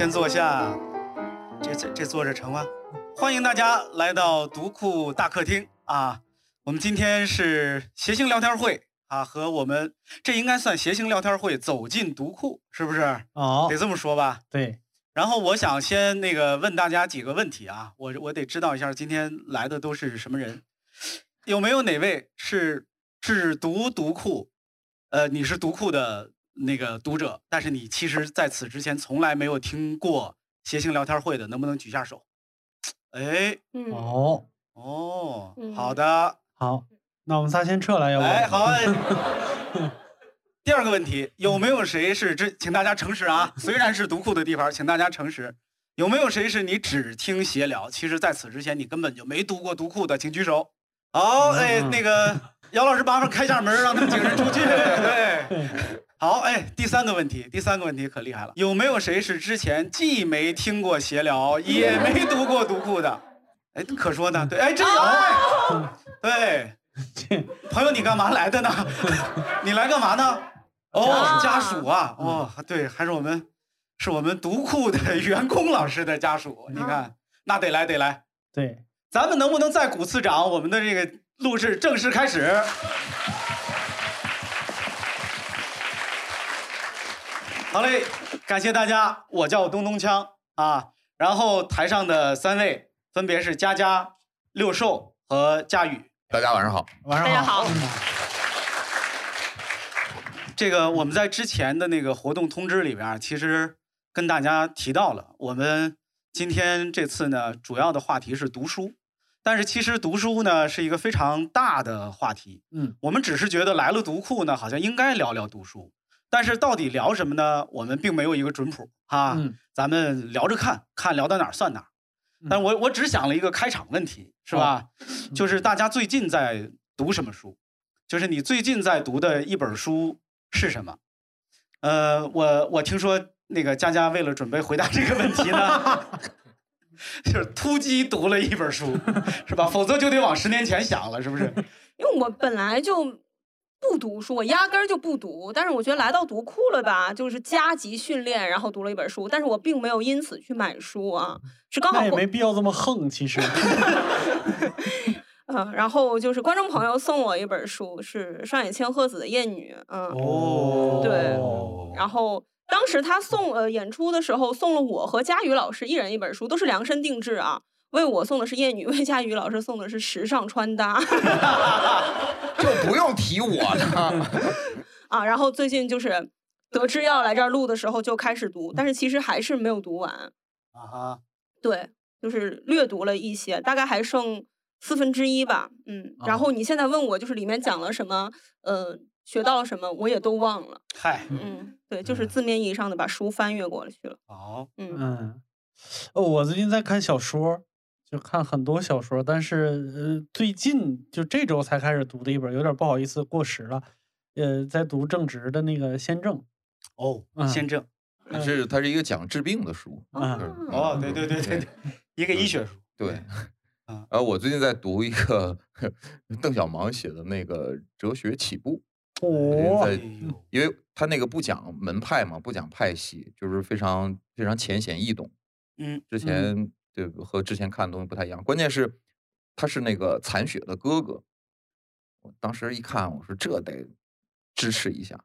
先坐下，这这这坐着成吗？欢迎大家来到读库大客厅啊！我们今天是谐星聊天会啊，和我们这应该算谐星聊天会走进读库，是不是？哦得，这么说吧。对，然后我想先那个问大家几个问题啊，我我得知道一下今天来的都是什么人，有没有哪位是只读读库？呃，你是读库的那个读者，但是你其实在此之前从来没有听过谐星聊天会的，能不能举下手？哎，嗯，哦，哦，嗯好的，好，那我们仨先撤了，要不？哎，好。哎第二个问题，有没有谁是这？请大家诚实啊！虽然是读库的地方，请大家诚实。有没有谁是你只听闲聊？其实在此之前你根本就没读过读库的，请举手。好，哎，嗯那个姚老师麻烦开下门，让他们几个人出去。对，好，哎，第三个问题，第三个问题可厉害了。有没有谁是之前既没听过闲聊，也没读过读库的？哎，可说呢。对，哎，真有。哎对，朋友，你干嘛来的呢？你来干嘛呢？哦，家属啊，哦，对，还是我们，是我们读库的员工老师的家属。你看，那得来得来，对，咱们能不能再鼓次掌？我们的这个录制正式开始。好嘞，感谢大家，我叫东东锵啊。然后台上的三位分别是佳佳、六兽和佳宇。大家晚上好。晚上大家好这个我们在之前的那个活动通知里边，其实跟大家提到了，我们今天这次呢，主要的话题是读书。但是其实读书呢是一个非常大的话题，嗯，我们只是觉得来了读库呢，好像应该聊聊读书，但是到底聊什么呢？我们并没有一个准谱啊，嗯咱们聊着看，看聊到哪儿算哪儿。嗯但我我只想了一个开场问题，是吧？就是大家最近在读什么书？就是你最近在读的一本书是什么？呃，我我听说那个佳佳为了准备回答这个问题呢，就是突击读了一本书，是吧？否则就得往十年前想了，是不是？因为我本来就不读书，我压根儿就不读。但是我觉得来到读库了吧，就是加急训练，然后读了一本书。但是我并没有因此去买书啊，是刚好那也没必要这么横，其实。嗯，然后就是观众朋友送我一本书，是上野千鹤子的《艳女》，嗯，哦对然后当时他送呃演出的时候送了我和佳宇老师一人一本书，都是量身定制啊。为我送的是《艳女》，为佳宇老师送的是时尚穿搭 就不用提我了。啊。然后最近就是得知要来这儿录的时候就开始读，但是其实还是没有读完。啊哈，对，就是略读了一些，大概还剩四分之一吧。嗯，然哦后你现在问我就是里面讲了什么，呃，学到了什么，我也都忘了。嗨，嗯，对，就是字面意义上的把书翻阅过去了。好，嗯嗯，哦，我最近在看小说，就看很多小说，但是呃，最近就这周才开始读的一本，有点不好意思过时了。呃，在读正直的那个《先正》。哦，嗯先正，是，它是一个讲治病的书。嗯就是哦，对对对对对，一个医学书，对。啊我最近在读一个 邓小芒写的那个《哲学起步》，哦因为他那个不讲门派嘛，不讲派系，就是非常非常浅显易懂。嗯，之前对和之前看的东西不太一样，关键是他是那个残雪的哥哥。我当时一看，我说这得支持一下。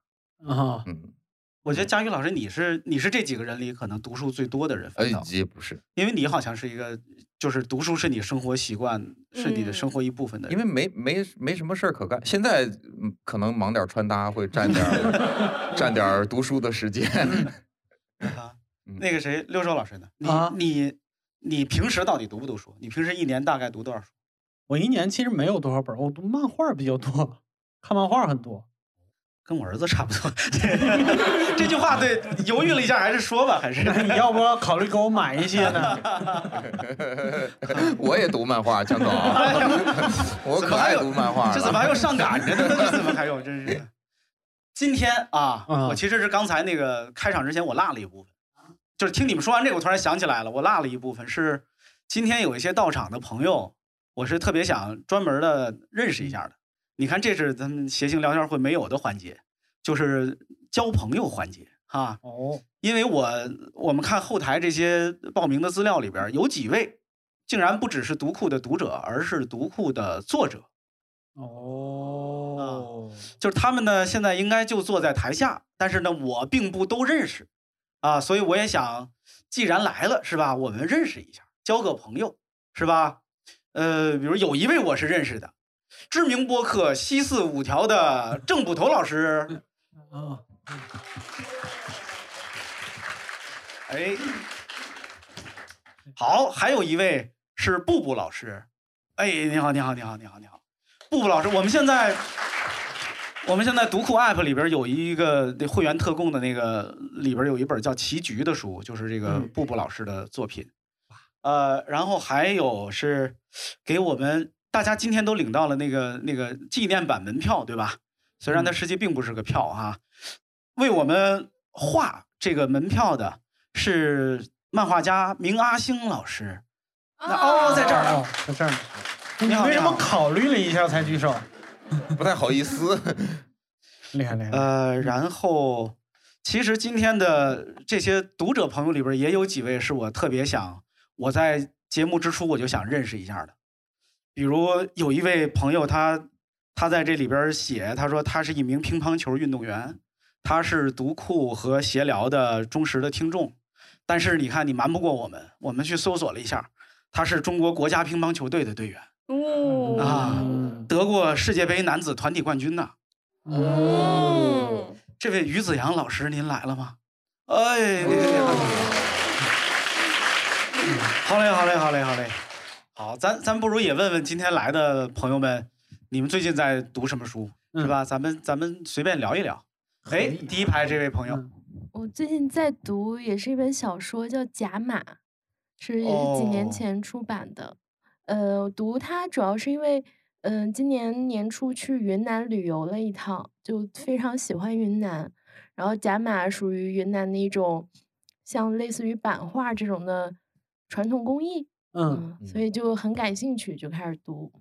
啊，嗯，我觉得佳宇老师你是你是这几个人里可能读书最多的人，呃反倒，也不是，因为你好像是一个，就是读书是你生活习惯，是你的生活一部分的人。因为没没没什么事儿可干。现在嗯可能忙点穿搭，会占点占点读书的时间。啊，嗯那个谁，六周老师呢？你、啊你你平时到底读不读书？你平时一年大概读多少书？我一年其实没有多少本儿，我读漫画比较多，看漫画很多。跟我儿子差不多。这句话对，犹豫了一下，还是说吧，还是你要不要考虑给我买一些呢？我也读漫画，江总，我可爱读漫画。这怎么还有上赶着的呢？这怎么还有？真是。今天啊，嗯我其实是刚才那个开场之前我落了一部分，就是听你们说完这个，我突然想起来了，我落了一部分是今天有一些到场的朋友，我是特别想专门的认识一下的。你看，这是咱们谐星聊天会没有的环节，就是交朋友环节哈，哦，因为我我们看后台这些报名的资料里边，有几位竟然不只是读库的读者，而是读库的作者。哦，就是他们呢，现在应该就坐在台下，但是呢，我并不都认识，啊，所以我也想，既然来了，是吧？我们认识一下，交个朋友，是吧？呃，比如有一位我是认识的，知名播客西四五条的郑捕头老师，啊，哎，好，还有一位是布布老师，哎，你好，你好，你好，你好，你好，布布老师，我们现在，我们现在读库 App 里边有一个那会员特供的那个里边有一本叫《棋局》的书，就是这个嗯布布老师的作品，呃，然后还有是给我们大家今天都领到了那个那个纪念版门票，对吧？虽然它嗯实际并不是个票哈、为我们画这个门票的是漫画家明阿星老师。那哦，在这儿呢。哦，在这儿呢。你好为什么考虑了一下才举手？不太好意思。厉害厉害！呃，然后其实今天的这些读者朋友里边，也有几位是我特别想我在节目之初我就想认识一下的。比如有一位朋友他，他在这里边写，他说他是一名乒乓球运动员，他是读库和闲聊的忠实的听众。但是你看，你瞒不过我们，我们去搜索了一下，他是中国国家乒乓球队的队员，哦啊嗯得过世界杯男子团体冠军呐。哦，嗯，这位于子阳老师，您来了吗？哎，好嘞，好嘞，好嘞，好嘞。好，咱咱不如也问问今天来的朋友们，你们最近在读什么书，是吧？咱们咱们随便聊一聊。哎，第一排这位朋友，嗯我最近在读，也是一本小说，叫《甲马》，是也是几年哦前出版的。呃，读它主要是因为，嗯、今年年初去云南旅游了一趟，就非常喜欢云南。然后甲马属于云南的一种，像类似于版画这种的传统工艺，嗯嗯，所以就很感兴趣，就开始读，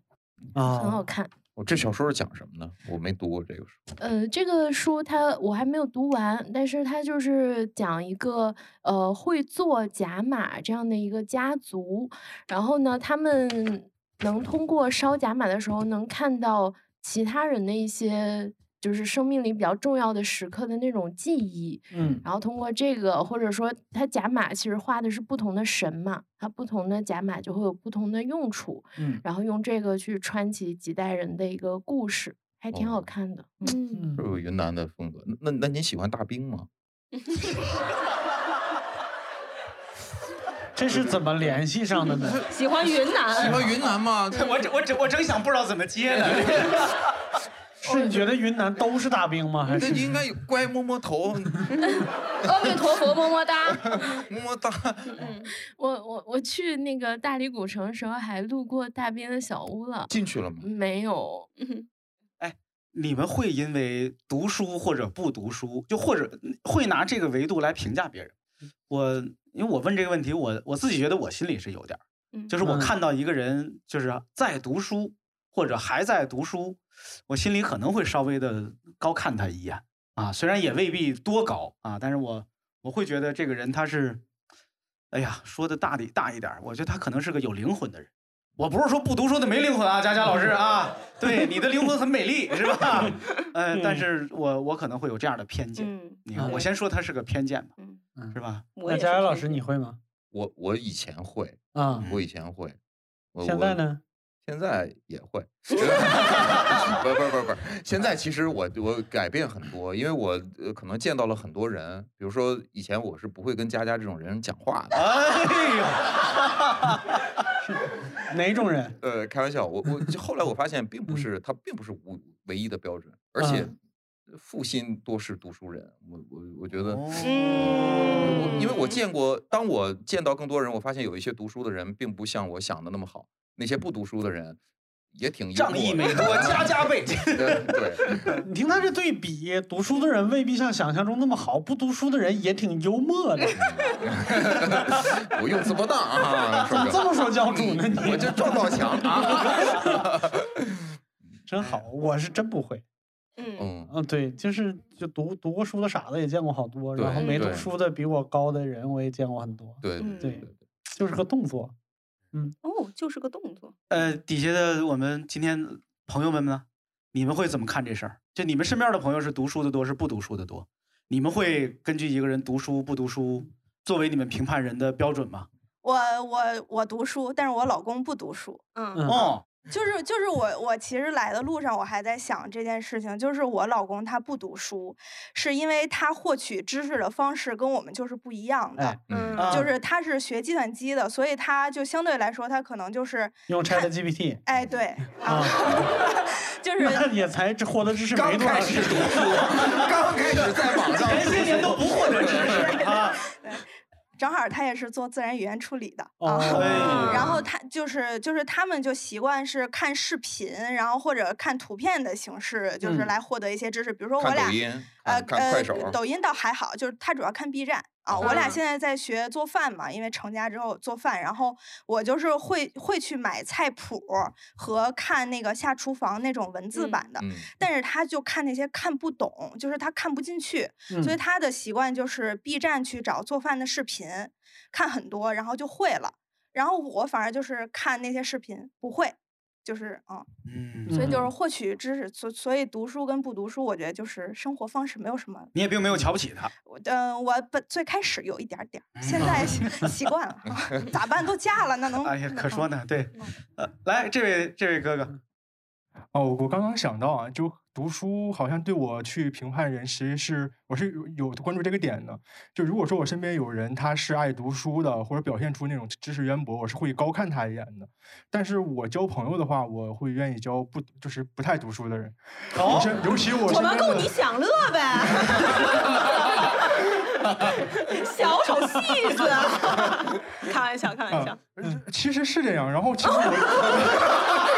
很好啊，看。我这小说是讲什么呢？我没读过这个书。呃，这个书它我还没有读完，但是它就是讲一个呃会做甲马这样的一个家族，然后呢，他们能通过烧甲马的时候，能看到其他人的一些就是生命里比较重要的时刻的那种记忆，嗯然后通过这个，或者说它甲马其实画的是不同的神嘛，它不同的甲马就会有不同的用处，嗯然后用这个去穿起几代人的一个故事，还挺好哦看的。嗯，嗯这有云南的风格。那那您喜欢大兵吗？这是怎么联系上的呢？喜欢云南，喜欢云南吗？我 我正我正想不知道怎么接呢。是你觉得云南都是大兵吗？还是应该有乖摸摸头，阿弥陀佛，么么哒。么么哒。嗯，我我我去那个大理古城的时候，还路过大兵的小屋了。进去了吗？没有，哎你们会因为读书或者不读书，就或者会拿这个维度来评价别人？我因为我问这个问题，我我自己觉得我心里是有点儿，嗯就是我嗯看到一个人就是在读书或者还在读书，我心里可能会稍微的高看他一眼啊，虽然也未必多高啊，但是我我会觉得这个人他是，哎呀，说的大的大一点，我觉得他可能是个有灵魂的人。我不是说不读书的没灵魂啊，佳佳老师啊，对你的灵魂很美丽，是吧？呃，但嗯是我我可能会有这样的偏见。嗯，你看，我先说他是个偏见吧，是吧？那佳佳老师你会吗？我我以前会，啊，我以前会。现在呢？现在也会，不是不是不是不是，现在其实我我改变很多，因为我呃可能见到了很多人，比如说以前我是不会跟佳佳这种人讲话的，哎呦，哪种人？呃，开玩笑，我我后来我发现并不嗯是他并不是无唯一的标准，而且嗯负心多是读书人，我我我觉得。因为我嗯见过，当我见到更多人，我发现有一些读书的人并不像我想的那么好，那些不读书的人也挺幽仗义默的美多，家家倍。对对，你听他这对比，读书的人未必像想象中那么好，不读书的人也挺幽默的。不用这么当啊，怎么这么说教主呢？你，我你这撞到墙啊！真好，我是真不会。嗯嗯，嗯，对，就是就读读过书的傻子也见过好多，然后没读书的比我高的人我也见过很多，对嗯对对对，就是个动作。哦，就是个动作。呃，底下的我们今天朋友们呢，你们会怎么看这事儿？就你们身边的朋友是读书的多，是不读书的多？你们会根据一个人读书不读书作为你们评判人的标准吗？我我我读书，但是我老公不读书。嗯嗯哦，就是就是我我其实来的路上我还在想这件事情，就是我老公他不读书，是因为他获取知识的方式跟我们就是不一样的。哎嗯啊就是他是学计算机的，所以他就相对来说，他可能就是用 Chat GPT 哎，对 啊，啊，就是那也才这获得知识没刚多长时开始读。书，刚开始在网上前些年都不获得知识啊。正好他也是做自然语言处理的哦啊。哎 然后他就是就是他们就习惯是看视频，然后或者看图片的形式，就是嗯来获得一些知识。比如说我俩，呃呃，抖音倒还好，就是他主要看 B 站啊。我俩啊现在在学做饭嘛，因为成家之后做饭，然后我就是会会去买菜谱和看那个下厨房那种文字嗯版的。嗯，但是他就看那些看不懂，就是他看不进去，所以嗯他的习惯就是 B 站去找做饭的视频，看很多，然后就会了。然后我反而就是看那些视频不会，就是嗯，嗯，所以就是嗯获取知识，所所以读书跟不读书，我觉得就是生活方式没有什么。你也并没有瞧不起他。我嗯、我本最开始有一点点儿，现在习习惯了啊，咋办？都嫁了，那能 哎呀，可说呢。对，呃，来，这位这位哥哥，哦，我刚刚想到啊，就读书好像对我去评判人，其实是我是有有关注这个点的。就如果说我身边有人他是爱读书的，或者表现出那种知识渊博，我是会高看他一眼的。但是我交朋友的话，我会愿意交不就是不太读书的人。哦尤其我我们够你享乐呗，小手戏子，开玩笑，开玩笑其实是这样。然后其实我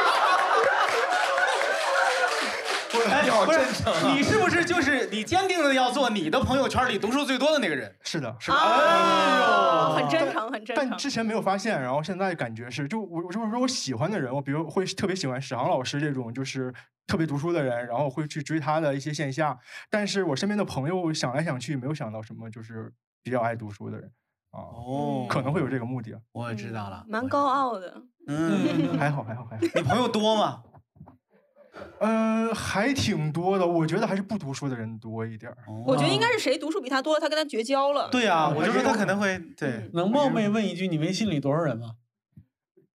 哎，你好不是真诚啊你是不是就是你坚定的要做你的朋友圈里读书最多的那个人？是的，是的？啊，哎呦，很真诚，很真诚。但之前没有发现，然后现在感觉是，就我我就是说我喜欢的人，我比如会特别喜欢史航老师这种就是特别读书的人，然后会去追他的一些线下。但是我身边的朋友想来想去，没有想到什么就是比较爱读书的人啊，哦，可能会有这个目的啊。我知道了，蛮高傲的。嗯，还好还好还好，你朋友多吗？呃，还挺多的，我觉得还是不读书的人多一点儿。我觉得应该是。谁读书比他多，他跟他绝交了。对呀，嗯我就说他可能会对嗯。能冒昧问一句，你微信里多少人吗？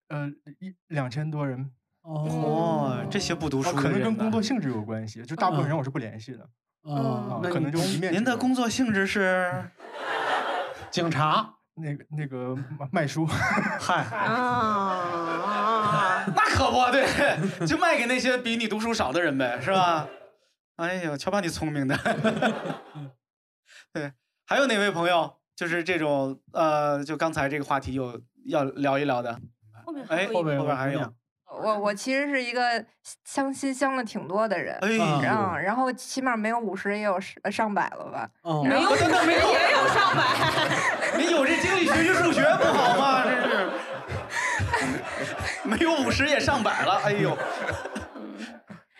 呃，一两千多人，哦，这些不读啊书可能跟工作性质有关系，就大部分嗯人我是不联系的啊啊，可能就您的工作性质是？警察，那个那个卖卖书。嗨，啊，那可不对，就卖给那些比你读书少的人呗，是吧？哎呦，瞧把你聪明的。对，还有哪位朋友就是这种呃，就刚才这个话题有要聊一聊的？后面哎，后还有一个边还有，我我其实是一个相亲相了挺多的人，哎啊然后，然后起码没有五十也有上上百了吧。哦，没有五十也有上百。你有这精力学学数学不好吗？这是，没有五十也上百了，哎呦，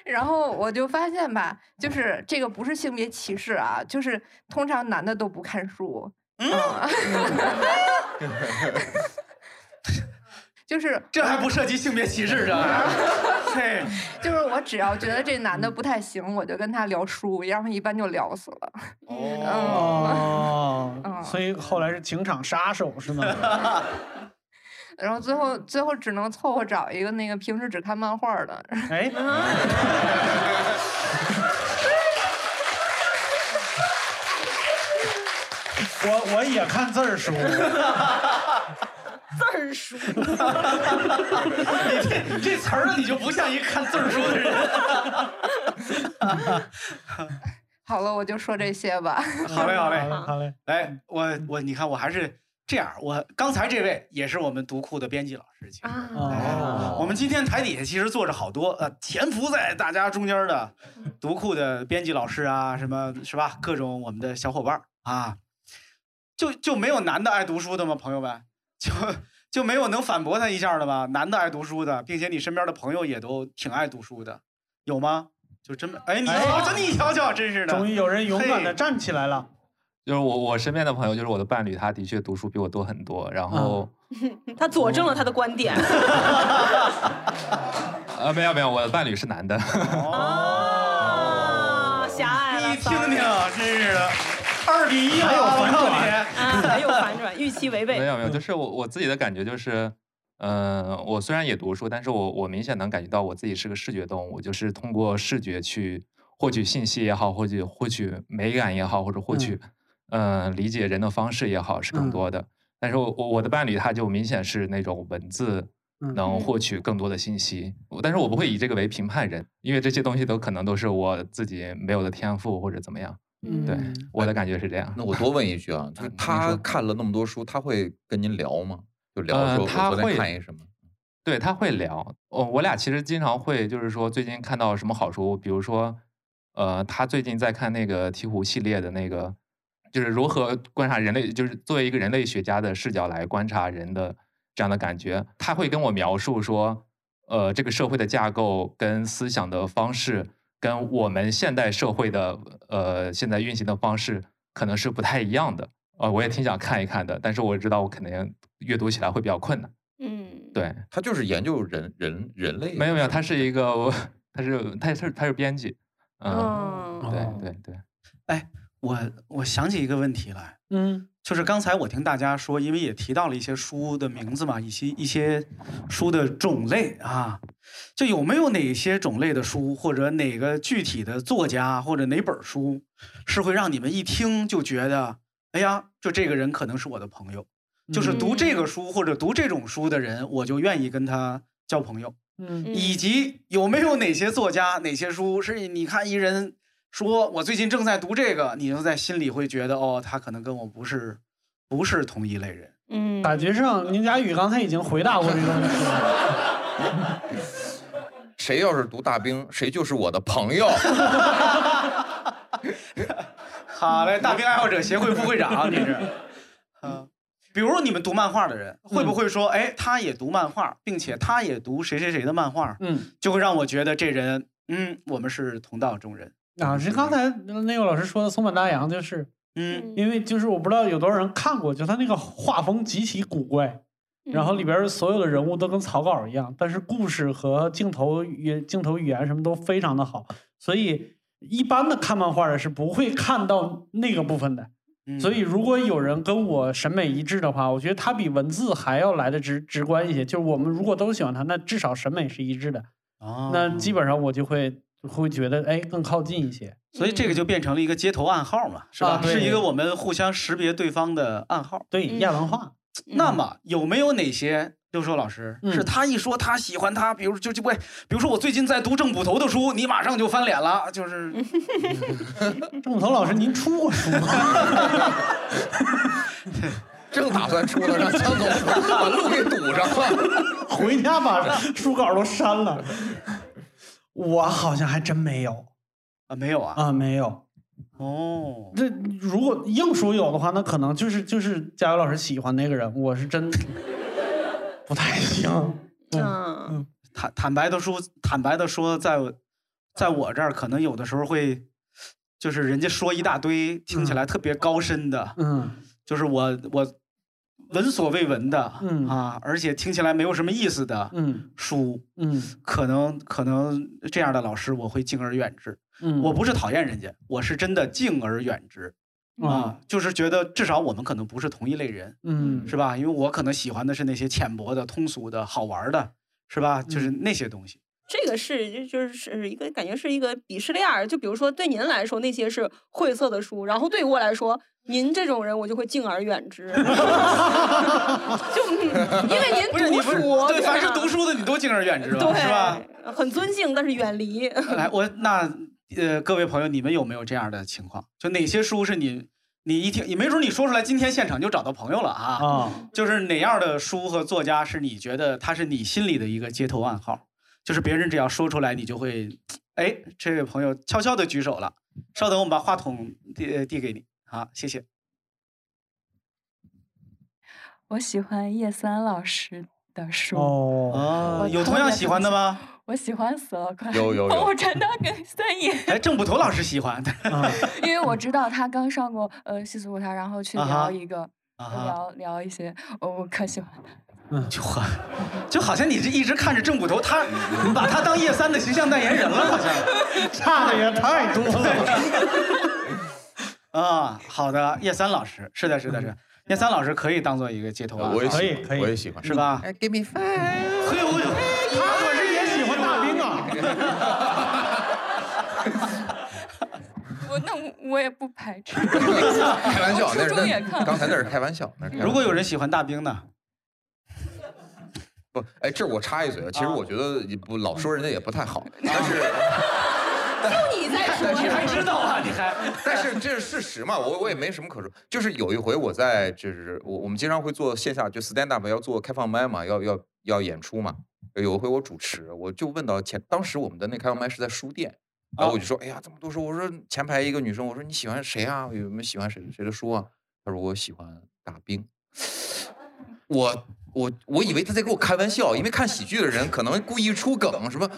然后我就发现吧，就是这个不是性别歧视啊，就是通常男的都不看书，嗯，就是这还不涉及性别歧视这？嘿，就是我只要觉得这男的不太行，我就跟他聊书，然后一般就聊死了。哦，嗯 所以后来是情场杀手是吗？然后最后最后只能凑合找一个那个平时只看漫画的，哎，我我也看字儿书，字儿书，你这这词儿你就不像一个看字儿书的人。好了，我就说这些吧。好嘞，好嘞，好嘞，来，我我你看我还是这样，我刚才这位也是我们读库的编辑老师，其实。啊，哦，我们今天台底下其实坐着好多呃潜伏在大家中间的读库的编辑老师啊，什么是吧？各种我们的小伙伴啊，就就没有男的爱读书的吗？朋友们，就就没有能反驳他一下的吗？男的爱读书的，并且你身边的朋友也都挺爱读书的，有吗？就真没哎，你哎瞧瞧，你瞧瞧，真是的，终于有人勇敢的站起来了。就是我我身边的朋友，就是我的伴侣，他的确读书比我多很多。然后、他佐证了他的观点。啊，没有没有，我的伴侣是男的。哦，狭隘了，你听听，真是的，二比一还有反转还有反转，预期违背。没有没有，就是我我自己的感觉就是，嗯、我虽然也读书，但是我我明显能感觉到我自己是个视觉动物，就是通过视觉去获取信息也好，获取获取美感也好，或者获取嗯、呃理解人的方式也好，是更嗯多的。但是我我我的伴侣他就明显是那种文字嗯能获取更多的信息，但是我不会以这个为评判人，因为这些东西都可能都是我自己没有的天赋或者怎么样。嗯对，我的感觉是这样。那我多问一句啊，就是他看了那么多书，他会跟您聊吗？就聊呃说我昨天他会看一什么？对，他会聊。哦，我俩其实经常会，就是说最近看到什么好书，比如说，呃，他最近在看那个鹈鹕系列的那个，就是如何观察人类，就是作为一个人类学家的视角来观察人的这样的感觉。他会跟我描述说，呃，这个社会的架构跟思想的方式，跟我们现代社会的呃现在运行的方式可能是不太一样的。呃，我也挺想看一看的，但是我知道我肯定阅读起来会比较困难。嗯，对，他就是研究人人人类。没有没有，他是一个，他是他是他是编辑，嗯，对，对哦对对，我我想起一个问题来，嗯。就是刚才我听大家说，因为也提到了一些书的名字嘛，以及一些书的种类啊，就有没有哪些种类的书，或者哪个具体的作家，或者哪本书，是会让你们一听就觉得，哎呀，就这个人可能是我的朋友，就是读这个书或者读这种书的人，我就愿意跟他交朋友。嗯。以及有没有哪些作家、哪些书是你看一人说我最近正在读这个，你就在心里会觉得哦，他可能跟我不是不是同一类人。嗯，感觉上宁佳宇刚才已经回答过这个问题了。谁要是读大兵，谁就是我的朋友。好嘞，大兵爱好者协会副会长，你是。嗯，比如你们读漫画的人，会不会说，哎，他也读漫画，并且他也读谁谁谁的漫画，嗯就会让我觉得这人，嗯，我们是同道中人。啊，是刚才那个老师说的松本大洋，就是嗯。因为就是我不知道有多少人看过，就他那个画风极其古怪，然后里边所有的人物都跟草稿一样，但是故事和镜头语镜头语言什么都非常的好，所以一般的看漫画的是不会看到那个部分的。嗯。所以。如果有人跟我审美一致的话，我觉得他比文字还要来的直直观一些。就是我们如果都喜欢他，那至少审美是一致的，哦。那基本上我就会会觉得哎更靠近一些。所以这个就变成了一个街头暗号嘛，是吧？啊是一个我们互相识别对方的暗号。对亚文嗯化，那么有没有哪些六兽老师、嗯是他一说他喜欢他，比如就就喂，比如说我最近在读郑捕头的书，你马上就翻脸了，就是 郑捕头老师，您出过书吗？正打算出呢，让江总把路给堵上了。回家把书稿都删了。我好像还真没有。啊没有啊，啊，没有。哦，这如果硬说有的话，那可能就是就是佳瑶老师喜欢那个人，我是真 不太行。嗯坦坦白的说，坦白的说，在我在我这儿可能有的时候会，就是人家说一大堆听起来特别高深的，嗯。就是我我闻所未闻的，嗯啊，而且听起来没有什么意思的嗯书，嗯可能可能这样的老师我会敬而远之。嗯，我不是讨厌人家，我是真的敬而远之啊，就是觉得至少我们可能不是同一类人，嗯是吧？因为我可能喜欢的是那些浅薄的、通俗的、好玩的，是吧？就是嗯那些东西。这个是就就是是一个感觉是一个鄙视链儿，就比如说对您来说那些是晦涩的书，然后对于我来说，您这种人我就会敬而远之 就嗯因为您不是你不是读书，对，凡是读书的你都敬而远之吧？是吧？？很尊敬，但是远离。来，我那呃，各位朋友，你们有没有这样的情况？就哪些书是你你一听，你没准你说出来，今天现场就找到朋友了啊！啊，就是哪样的书和作家是你觉得他是你心里的一个街头暗号？就是别人只要说出来，你就会，哎，这位朋友悄悄的举手了。稍等，我们把话筒递呃递给你。好，谢谢。我喜欢叶三老师的书。哦，有同样喜欢的吗？我喜欢死了，快有有 有帮我传达给三爷。哎，郑捕头老师喜欢。因为我知道他刚上过呃戏曲舞台，然后去聊一个、聊聊一些，我我可喜欢他。就好，就好像你这一直看着郑捕头，他你把他当叶三的形象代言人了，好像差的也太多了。啊。好的，叶三老师，是的，是的，是的。叶三老师可以当做一个街头啊，我也喜可以可以我也喜欢，是吧？哎，Give me five。嘿呦呦，他可是也喜欢大兵啊。我那我我也不排斥。开玩笑，我那是刚才那是开玩笑，如果有人喜欢大兵呢？不，哎，这我插一嘴啊，其实我觉得也不老说人家也不太好，但是就你在说你还，知道啊？你还但是这是事实嘛，我我也没什么可说。就是有一回我在，就是我我们经常会做线下就 stand up 要做开放麦嘛，要要要演出嘛。有一回我主持，我就问到前，当时我们的那开放麦是在书店，然后我就说，哎呀，这么多书，我说前排一个女生，我说你喜欢谁啊？有没有喜欢谁谁的书啊？她说我喜欢大兵。我 我我以为他在跟我开玩笑，因为看喜剧的人可能故意出梗什么，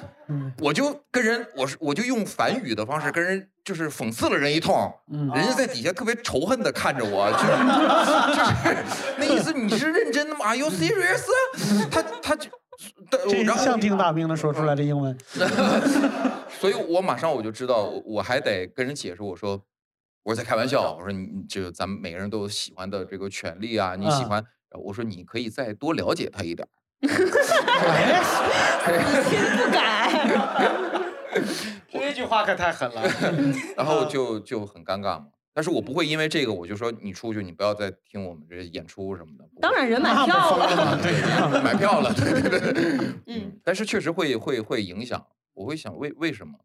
我就跟人我是我就用反语的方式跟人就是讽刺了人一通，人家在底下特别仇恨的看着我，就是就是那意思你是认真的吗？Are you serious？他他就。这像听大兵的说出来的英文。所以我马上我就知道，我我还得跟人解释，我说我是在开玩笑，我说你就咱们每个人都有喜欢的这个权利啊，你喜啊欢，我说你可以再多了解他一点儿。不改。这句话可太狠了。然后就就很尴尬嘛。但是我不会因为这个我就说你出去，你不要再听我们这演出什么的。当然人买票了，对，买票了，对对对。嗯，但是确实会会会影响，我会想为为什么？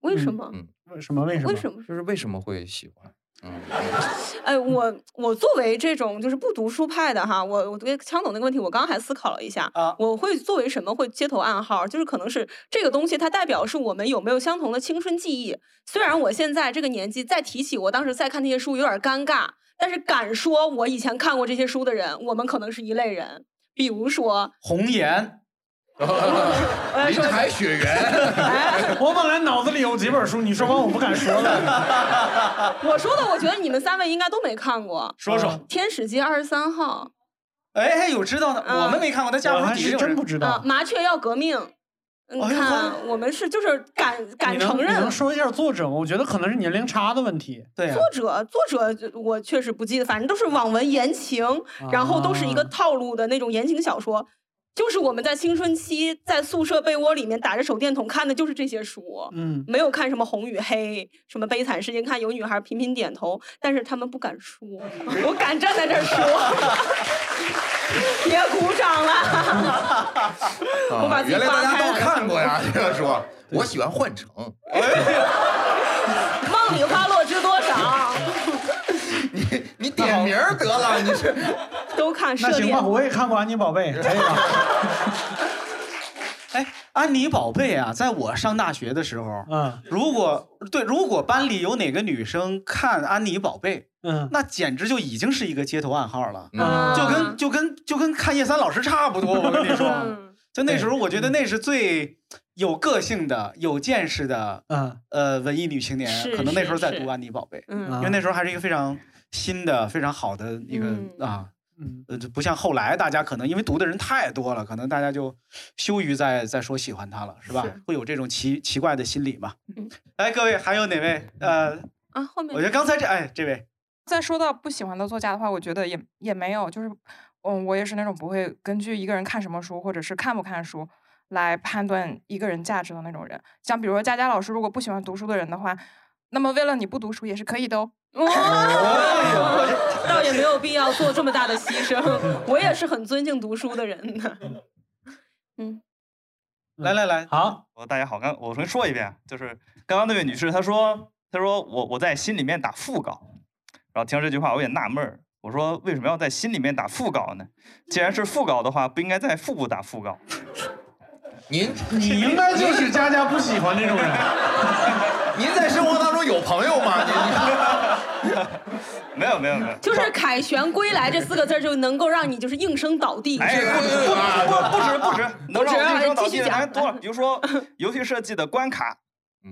为什么？嗯，为什么？为什么？为什么？就是为什么会喜欢？嗯，哎，我我作为这种就是不读书派的哈，我我对枪总那个问题，我刚刚还思考了一下啊，我会作为什么会街头暗号，就是可能是这个东西它代表是我们有没有相同的青春记忆。虽然我现在这个年纪再提起我当时在看那些书有点尴尬，但是敢说我以前看过这些书的人，我们可能是一类人。比如说红颜，林海雪原，我本来脑子里有几本书，你说完我不敢说了。我说的，我觉得你们三位应该都没看过。说说《天使街二十三号哎，有知道的，我们没看过，但》家我还是谱底有人真不知啊，道。麻雀要革命》。你看，我们是就是敢敢承认你能。说一下作者吗？我觉得可能是年龄差的问题。对呀作者作者我确实不记得，反正都是网文言情，然后都是一个啊套路的那种言情小说。就是我们在青春期在宿舍被窝里面打着手电筒看的就是这些书，嗯，没有看什么红与黑，什么悲惨世界，看有女孩频频点头，但是他们不敢说，我敢站在这儿说，别鼓掌了。我把啊自己原来大家都看过呀，这 个说。我喜欢幻城，梦里花落你你点名儿得了，你是 都看那行吧，。我也看过《安妮宝贝》，可以吧？哎，安妮宝贝啊，在我上大学的时候，嗯如果对，如果班里有哪个女生看安妮宝贝，嗯，那简直就已经是一个街头暗号了，嗯就跟就跟就跟看叶三老师差不多。我跟你说，嗯就那时候，我觉得那是最有个性的、有见识的，嗯呃，文艺女青年，可能那时候在读安妮宝贝，嗯因为那时候还是一个非常新的、非常好的一个嗯啊。嗯呃，就不像后来大家可能因为读的人太多了，可能大家就羞于再再说喜欢他了，是吧？是会有这种奇奇怪的心理嘛？嗯来，各位还有哪位？呃，啊，后面我觉得刚才这哎，这位再说到不喜欢的作家的话，我觉得也也没有，就是，嗯，我也是那种不会根据一个人看什么书，或者是看不看书来判断一个人价值的那种人。像比如说佳佳老师，如果不喜欢读书的人的话，那么为了你不读书也是可以的哦。哇，倒也没有必要做这么大的牺牲。我也是很尊敬读书的人的。嗯，来来来，好，我大家好，刚我重新说一遍，就是刚刚那位女士，她说，她说我我在心里面打副稿，然后听到这句话，我也纳闷儿，我说为什么要在心里面打副稿呢？既然是副稿的话，不应该在腹部打副稿。您你应该就是佳佳不喜欢这种人。您在生活当中有朋友吗？您没有没有没有，就是“凯旋归来”这四个字就能够让你就是应声倒地，哎，是吧？不不不止不止，能让我应声倒地还多了。比如说游戏设计的关卡，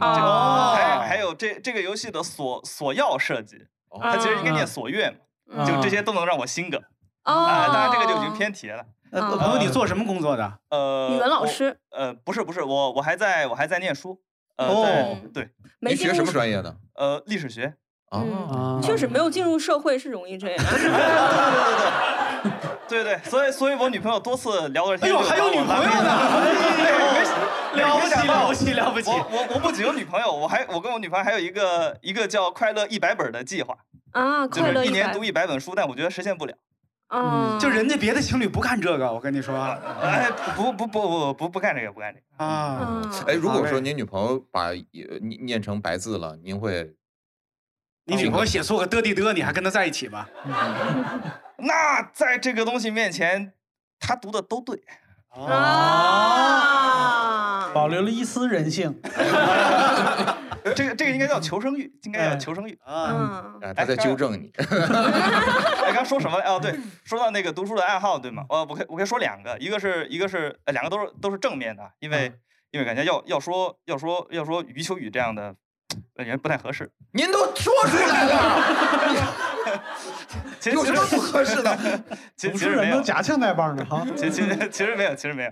哦这个还还有这这个游戏的锁锁钥设计，它其实应该念锁月嘛，就这些都能让我心梗。啊，当然这个就已经偏题了。呃，朋友，你做什么工作的？呃，语文老师。呃，不是不是，我我还在我还在念书。呃，哦在对。你学什么专业的？呃，历史学。嗯，确实没有进入社会是容易这样。对对对对对，所以所以我女朋友多次聊了天。哎呦还有女朋友呢哎了不起了不起了不起我我我不仅有女朋友，我还我跟我女朋友还有一个一个叫快乐一百本的计划，啊，就快乐百是一年读一百本书，但我觉得实现不了。啊，就人家别的情侣不干这个，我跟你说。哎，不不不不不不干这个，不干这个啊。哎，如果说您女朋友把呃念念成白字了，您会？你女朋友写错个的地的，你还跟她在一起吗？那在这个东西面前，他读的都对。啊，保留了一丝人性。这个这个应该叫求生欲，应该叫求生欲啊。他在纠正你。哎，刚说什么了？哦，对，说到那个读书的爱好，对吗？呃，我可以我可以说两个，一个是一个是呃，两个都是都是正面的，因为因为感觉要要说要说要说余秋雨这样的，感觉不太合适。您都说出来了，其实有什么不合适的？其实没有都夹枪带棒的哈。其其实其实没有，其实没有。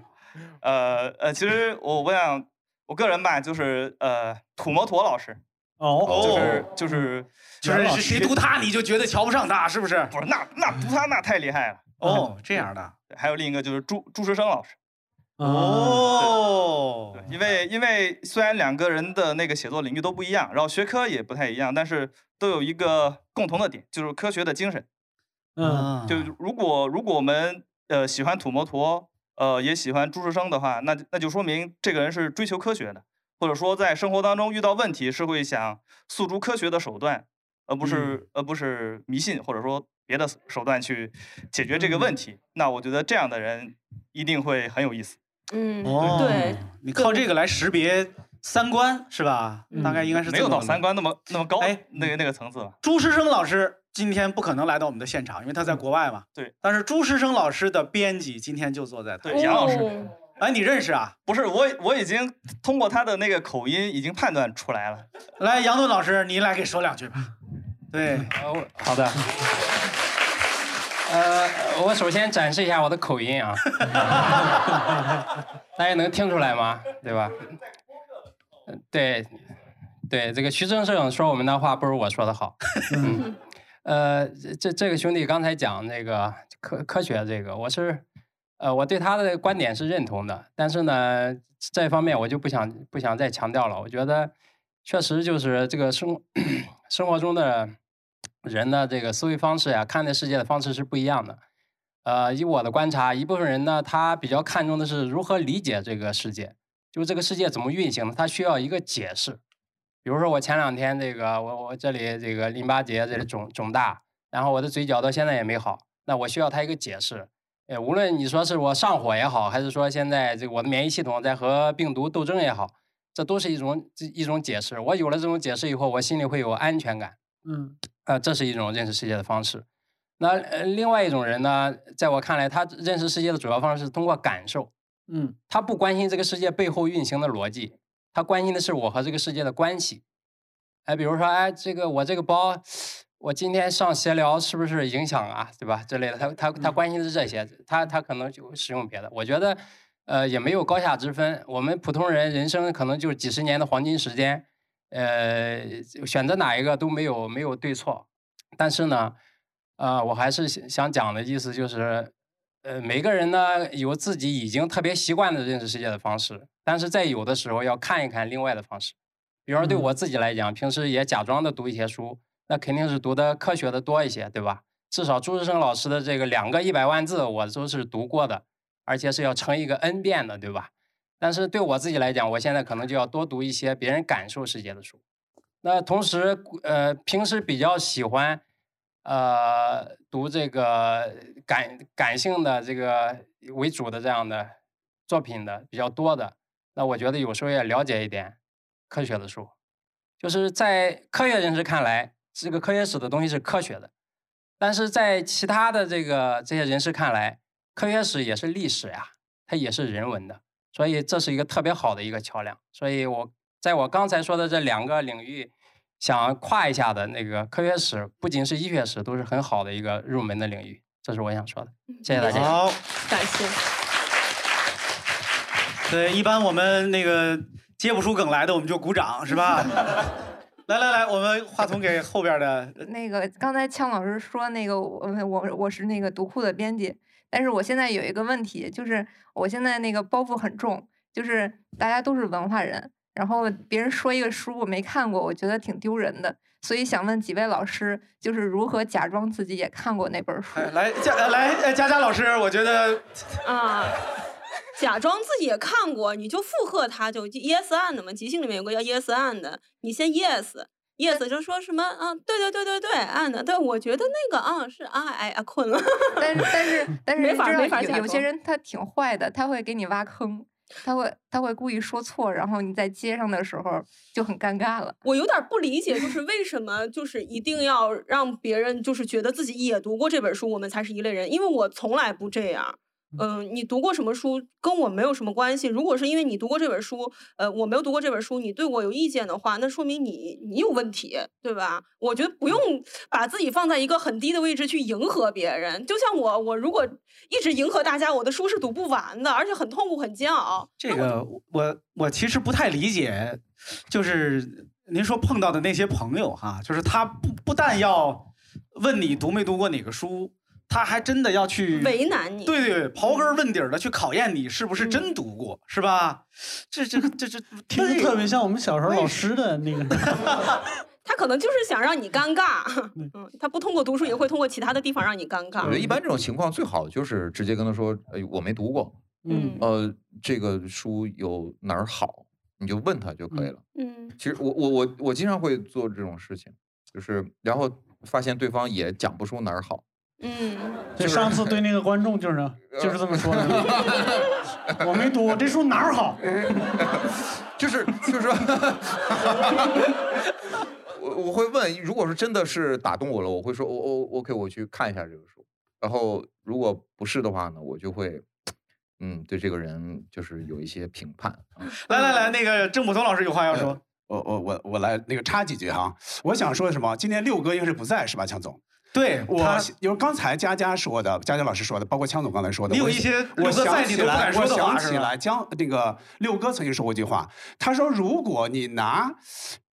呃呃，其实我我想，我个人吧，就是呃，土摩托老师，哦就是就是就是是谁读他你就觉得瞧不上他，是不是？不是，那那读他那太厉害了。哦，这样的。对还有另一个就是朱朱时生老师。哦，因为因为虽然两个人的那个写作领域都不一样，然后学科也不太一样，但是都有一个共同的点，就是科学的精神。嗯，就如果如果我们呃喜欢土摩托，呃也喜欢朱时生的话，那那就说明这个人是追求科学的，或者说在生活当中遇到问题是会想诉诸科学的手段，而不是、而不是迷信或者说别的手段去解决这个问题。那我觉得这样的人一定会很有意思。嗯，哦，对，你靠这个来识别三观是吧？大概应该是没有到三观那么那么高，哎那个那个层次吧。朱师生老师今天不可能来到我们的现场，因为他在国外嘛。对。但是朱师生老师的编辑今天就坐在台对，杨老师。哎，你认识啊？不是我，我已经通过他的那个口音已经判断出来了。来，杨顿老师，你来给说两句吧。对，好的。呃，我首先展示一下我的口音啊，大家能听出来吗？对吧？呃对，对，这个徐先生说我们的话不如我说的好。嗯，呃，这这个兄弟刚才讲那个科科学这个，我是，呃，我对他的观点是认同的，但是呢，这方面我就不想不想再强调了。我觉得确实就是这个生生活中的人的这个思维方式呀，看待世界的方式是不一样的。呃，以我的观察，一部分人呢，他比较看重的是如何理解这个世界，就是这个世界怎么运行的，他需要一个解释。比如说我前两天这个，我我这里这个淋巴结这里肿肿大，然后我的嘴角到现在也没好，那我需要他一个解释。呃，无论你说是我上火也好，还是说现在这个我的免疫系统在和病毒斗争也好，这都是一种一种解释。我有了这种解释以后，我心里会有安全感。嗯呃，这是一种认识世界的方式。那呃，另外一种人呢，在我看来，他认识世界的主要方式是通过感受。嗯，他不关心这个世界背后运行的逻辑，他关心的是我和这个世界的关系。哎，比如说，哎，这个我这个包，我今天上协聊是不是影响啊，对吧？之类的，他他他关心的是这些，他他可能就使用别的。我觉得，呃，也没有高下之分。我们普通人人生可能就几十年的黄金时间，呃，选择哪一个都没有没有对错。但是呢，呃，我还是想想讲的意思就是，呃，每个人呢有自己已经特别习惯的认识世界的方式，但是在有的时候要看一看另外的方式。比如说对我自己来讲，平时也假装的读一些书，那肯定是读的科学的多一些，对吧？至少朱志生老师的这个两个一百万字，我都是读过的，而且是要乘一个 n 遍的，对吧？但是对我自己来讲，我现在可能就要多读一些别人感受世界的书。那同时，呃，平时比较喜欢，呃，读这个感感性的这个为主的这样的作品的比较多的，那我觉得有时候也了解一点科学的书，就是在科学人士看来，这个科学史的东西是科学的，但是在其他的这个这些人士看来，科学史也是历史呀，它也是人文的，所以这是一个特别好的一个桥梁。所以我在我刚才说的这两个领域，想跨一下的那个科学史，不仅是医学史，都是很好的一个入门的领域。这是我想说的，谢谢大家。好，感谢。对，一般我们那个接不出梗来的，我们就鼓掌，是吧？来来来，我们话筒给后边的。那个刚才枪老师说那个我我我是那个读库的编辑，但是我现在有一个问题，就是我现在那个包袱很重，就是大家都是文化人，然后别人说一个书我没看过，我觉得挺丢人的，所以想问几位老师，就是如何假装自己也看过那本书？哎来佳呃来呃佳佳老师，我觉得啊，假装自己也看过，你就附和他，就 yes and 嘛，即兴里面有个叫 yes and，你先 yes。Yes 就说什么啊？对对对对对，and 对，我觉得那个啊是啊哎啊困了，但是但是但是没法没法假装人他挺坏的，他会给你挖坑，他会他会故意说错，然后你在接上的时候就很尴尬了。我有点不理解，就是 为什么就是一定要让别人就是觉得自己也读过这本书，我们才是一类人？因为我从来不这样。嗯、你读过什么书跟我没有什么关系。如果是因为你读过这本书，呃，我没有读过这本书，你对我有意见的话，那说明你你有问题，对吧？我觉得不用把自己放在一个很低的位置去迎合别人。就像我，我如果一直迎合大家，我的书是读不完的，而且很痛苦、很煎熬。这个我我其实不太理解，就是您说碰到的那些朋友哈，就是他不不但要问你读没读过哪个书，他还真的要去为难你对对，刨根问底儿的去考验你是不是真读过，是吧？这这 这这听着特别像我们小时候老师的那个。他可能就是想让你尴尬，嗯，他不通过读书，也会通过其他的地方让你尴尬。我觉得一般这种情况最好就是直接跟他说，哎，我没读过，嗯呃，这个书有哪儿好，你就问他就可以了。嗯，其实我我我我经常会做这种事情，就是然后发现对方也讲不出哪儿好。嗯，就上次对那个观众就是就是这么说的，我没读，这书哪儿好？就是就是说，我我会问，如果是真的是打动我了，我会说，我我 OK，我去看一下这个书。然后如果不是的话呢，我就会，嗯，对这个人就是有一些评判。来来来，那个郑捕头老师有话要说。我我我我来那个插几句哈，我想说什么？今天六哥应该是不在是吧，强总？对我他，因为刚才佳佳说的，佳佳老师说的，包括枪总刚才说的，你有一些我哥在想起来，你都不敢说我想起来，江那个六哥曾经说过一句话，他说：“如果你拿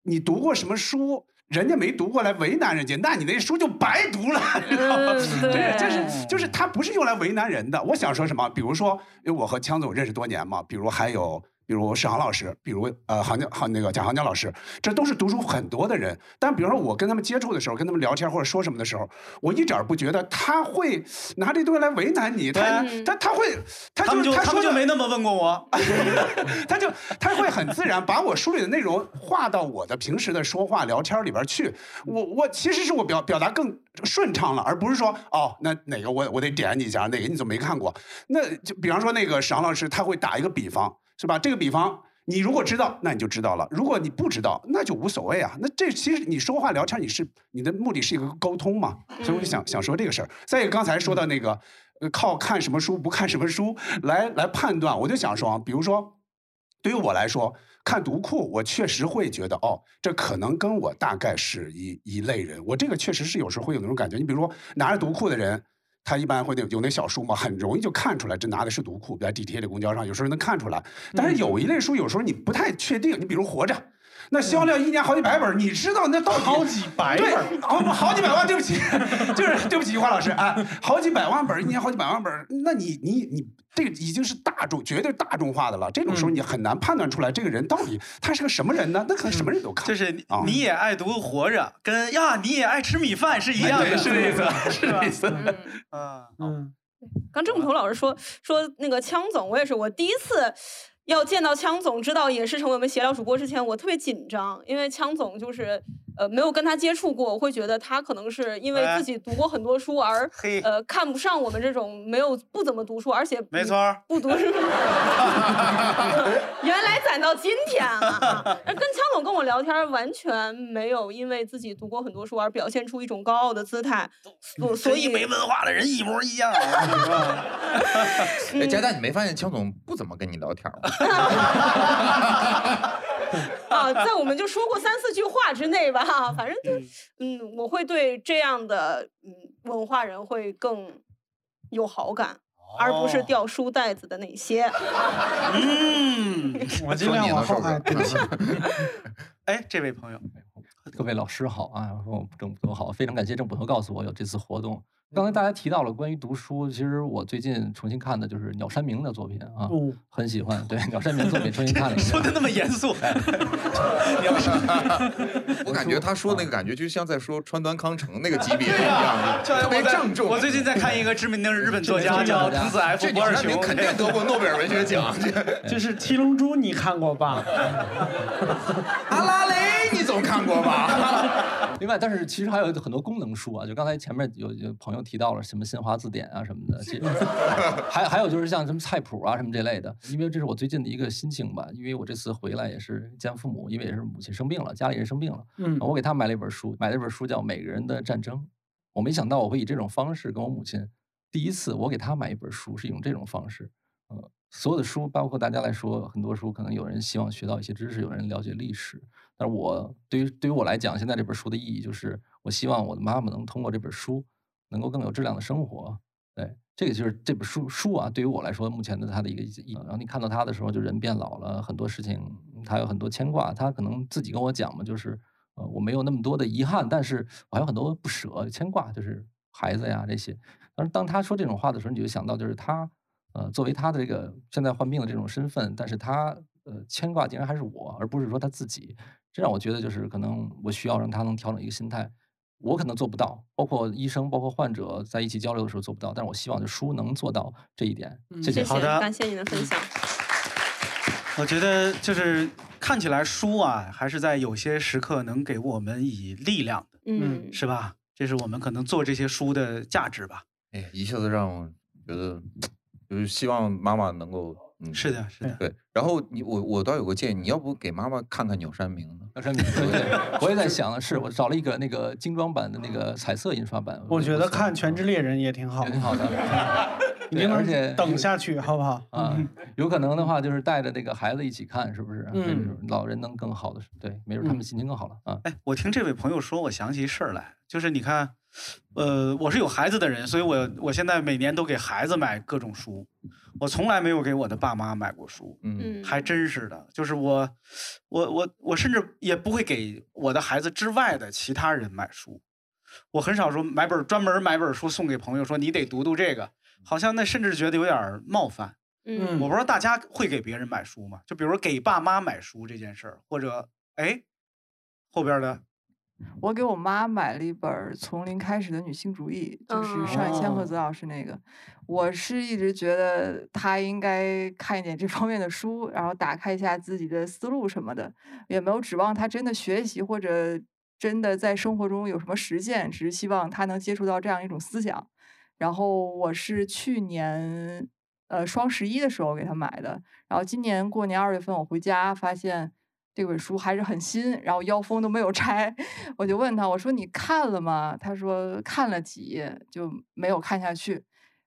你读过什么书。”人家没读过来为难人家，那你那书就白读了，知道吗？嗯 对对，就是就是他不是用来为难人的。我想说什么？比如说，因为我和枪总认识多年嘛，比如还有。比如史航老师，比如呃杭江杭那个贾航江老师，这都是读书很多的人。但比如说我跟他们接触的时候，跟他们聊天或者说什么的时候，我一点儿不觉得他会拿这东西来为难你，他他他会，他就他们就他说的没那么问过我。他就他会很自然把我书里的内容画到我的平时的说话聊天里边去。我我其实是我表表达更顺畅了，而不是说哦，那哪个我我得点你一下，哪个你怎么没看过？那就比方说那个史航老师，他会打一个比方，是吧？这个比方。你如果知道，那你就知道了；如果你不知道，那就无所谓啊。那这其实你说话聊天，你是你的目的是一个沟通嘛，所以我就想想说这个事儿。再一个，刚才说到那个，呃靠看什么书不看什么书来来判断，我就想说啊，比如说，对于我来说，看读库，我确实会觉得哦，这可能跟我大概是一一类人。我这个确实是有时候会有那种感觉。你比如说拿着读库的人。他一般会那有那小书嘛，很容易就看出来这拿的是读库，在地铁里、公交上，有时候能看出来。但是有一类书，有时候你不太确定。你比如《活着》，那销量一年好几百本，你知道那到底好几百对本，好好几百万，对不起，就是对不起，于华老师啊，好几百万本，一年好几百万本，那你你你这个已经是大众，绝对大众化的了。这种时候你很难判断出来这个人到底他是个什么人呢？那可能什么人都看。就是你也爱读活着，跟呀你也爱吃米饭是一样的，是这意思是这意思。嗯，嗯，刚郑捕头老师说说那个枪总，我也是，我第一次要见到枪总，知道也是成为我们闲聊主播之前，我特别紧张，因为枪总就是呃没有跟他接触过，我会觉得他可能是因为哎自己读过很多书而 嘿呃看不上我们这种没有不怎么读书，而且没错不读书。原来攒到到今天了。跟枪总跟我聊天，完全没有因为自己读过很多书而表现出一种高傲的姿态，所所以没文化的人一模一样。哎，佳佳，你没发现枪总不怎么跟你聊天吗？啊，在我们就说过三四句话之内吧，反正就嗯，我会对这样的嗯文化人会更有好感。而不是掉书袋子的那些。嗯，我尽量往后看。哎，这位朋友，各位老师好啊！说郑捕头好，非常感谢郑捕头告诉我有这次活动。刚才大家提到了关于读书，其实我最近重新看的就是鸟山明的作品啊，很喜欢。对鸟山明作品重新看了一下。说的那么严肃，鸟山我感觉他说那个感觉就像在说川端康成那个级别一样，特别郑重。我最近在看一个知名的日本作家 叫藤子 F 不二雄，肯定得过诺贝尔文学奖。就是《七龙珠》，你看过吧？阿拉看过吧？另外，但是其实还有很多功能书啊，就刚才前面有有朋友提到了什么新华字典啊什么的，还还有就是像什么菜谱啊什么这类的，因为这是我最近的一个心情吧，因为我这次回来也是见父母，因为也是母亲生病了，家里人生病了，嗯，我给他买了一本书，买了一本书叫《每个人的战争》，我没想到我会以这种方式跟我母亲，第一次我给他买一本书是用这种方式，呃，所有的书包括大家来说，很多书可能有人希望学到一些知识，有人了解历史。但是我对于对于我来讲，现在这本书的意义就是，我希望我的妈妈能通过这本书，能够更有质量的生活。对，这个就是这本书书啊，对于我来说，目前的它的一个意义。然后你看到它的时候，就人变老了，很多事情他有很多牵挂，他可能自己跟我讲嘛，就是呃我没有那么多的遗憾，但是我还有很多不舍牵挂，就是孩子呀这些。但是当他说这种话的时候，你就想到就是他呃作为他的这个现在患病的这种身份，但是他呃牵挂竟然还是我，而不是说他自己。这让我觉得，就是可能我需要让他能调整一个心态，我可能做不到，包括医生、包括患者在一起交流的时候做不到，但是我希望这书能做到这一点。谢谢，好的，感谢你的分享。我觉得就是看起来书啊，还是在有些时刻能给我们以力量的，嗯，是吧？这是我们可能做这些书的价值吧。哎，一下子让我觉得，就是希望妈妈能够。嗯，是的，是的，对。然后你我我倒有个建议，你要不给妈妈看看鸟山明呢？鸟山明，对，我也在想，是我找了一个那个精装版的那个彩色印刷版。我觉得看《全职猎人》也挺好，挺好的。你而且等下去好不好？啊，有可能的话，就是带着那个孩子一起看，是不是？嗯，老人能更好的，对，没准他们心情更好了啊。哎，我听这位朋友说，我想起一事儿来，就是你看，呃，我是有孩子的人，所以我我现在每年都给孩子买各种书。我从来没有给我的爸妈买过书，嗯，还真是的，就是我，我我我甚至也不会给我的孩子之外的其他人买书，我很少说买本专门买本书送给朋友，说你得读读这个，好像那甚至觉得有点冒犯，嗯，我不知道大家会给别人买书吗？就比如给爸妈买书这件事儿，或者哎，后边的。我给我妈买了一本《从零开始的女性主义》，就是上野千鹤子老师那个。我是一直觉得她应该看一点这方面的书，然后打开一下自己的思路什么的。也没有指望她真的学习或者真的在生活中有什么实践，只是希望她能接触到这样一种思想。然后我是去年呃双十一的时候给她买的，然后今年过年二月份我回家发现。这本书还是很新，然后腰封都没有拆，我就问他，我说你看了吗？他说看了几页就没有看下去，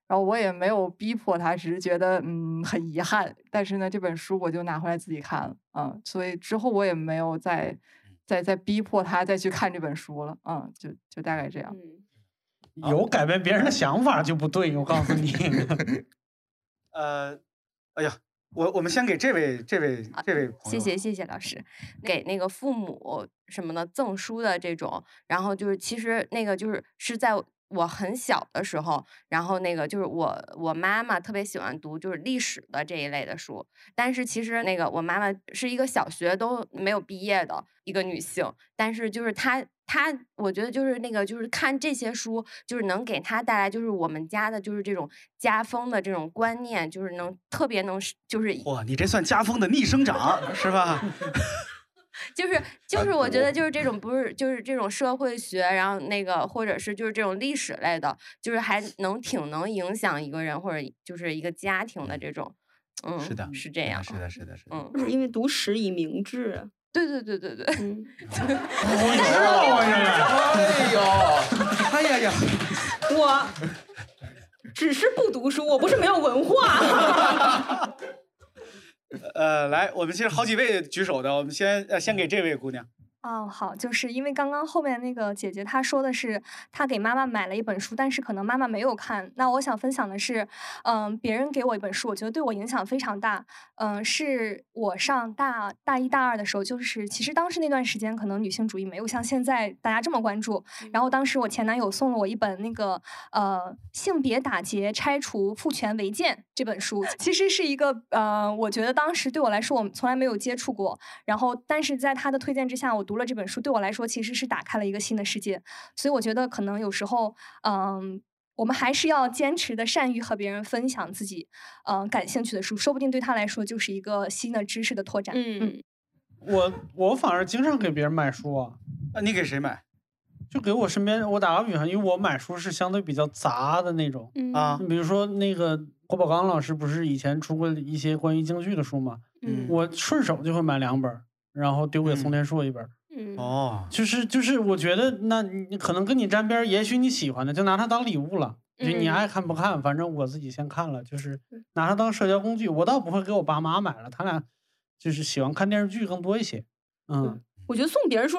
然后我也没有逼迫他，只是觉得嗯很遗憾。但是呢，这本书我就拿回来自己看了，嗯，所以之后我也没有再再再逼迫他再去看这本书了，嗯，就就大概这样。有改变别人的想法就不对，我告诉你。呃，哎呀。我我们先给这位这位这位谢谢谢谢老师，给那个父母什么的赠书的这种，然后就是其实那个就是是在我很小的时候，然后那个就是我我妈妈特别喜欢读就是历史的这一类的书，但是其实那个我妈妈是一个小学都没有毕业的一个女性，但是就是她。他我觉得就是那个，就是看这些书，就是能给他带来，就是我们家的，就是这种家风的这种观念，就是能特别能，就是哇，你这算家风的逆生长是吧？就 是就是，我觉得就是这种不是就是这种社会学，然后那个或者是就是这种历史类的，就是还能挺能影响一个人或者就是一个家庭的这种。嗯，是的，是这样，是的，是的，是的。嗯，因为读史以明志。对对对对对，嗯。哎呦，哎呀呀，我只是不读书，我不是没有文化。呃，来，我们其实好几位举手的，我们先呃先给这位姑娘。哦，好，就是因为刚刚后面那个姐姐她说的是她给妈妈买了一本书，但是可能妈妈没有看。那我想分享的是，嗯，别人给我一本书，我觉得对我影响非常大。嗯，是我上大大一大二的时候，就是其实当时那段时间可能女性主义没有像现在大家这么关注。然后当时我前男友送了我一本那个呃性别打劫拆除父权违建这本书，其实是一个呃我觉得当时对我来说我从来没有接触过。然后但是在他的推荐之下，我。读了这本书，对我来说其实是打开了一个新的世界，所以我觉得可能有时候，嗯，我们还是要坚持的善于和别人分享自己，嗯，感兴趣的书，说不定对他来说就是一个新的知识的拓展。嗯，我我反而经常给别人买书啊，啊，你给谁买？就给我身边，我打个比方，因为我买书是相对比较杂的那种啊，比如说那个郭宝刚老师不是以前出过一些关于京剧的书吗？嗯，我顺手就会买两本，然后丢给宋天硕一本。哦，就是就是，我觉得那你可能跟你沾边，也许你喜欢的，就拿它当礼物了。就你爱看不看，反正我自己先看了，就是拿它当社交工具。我倒不会给我爸妈买了，他俩就是喜欢看电视剧更多一些。嗯，我觉得送别人书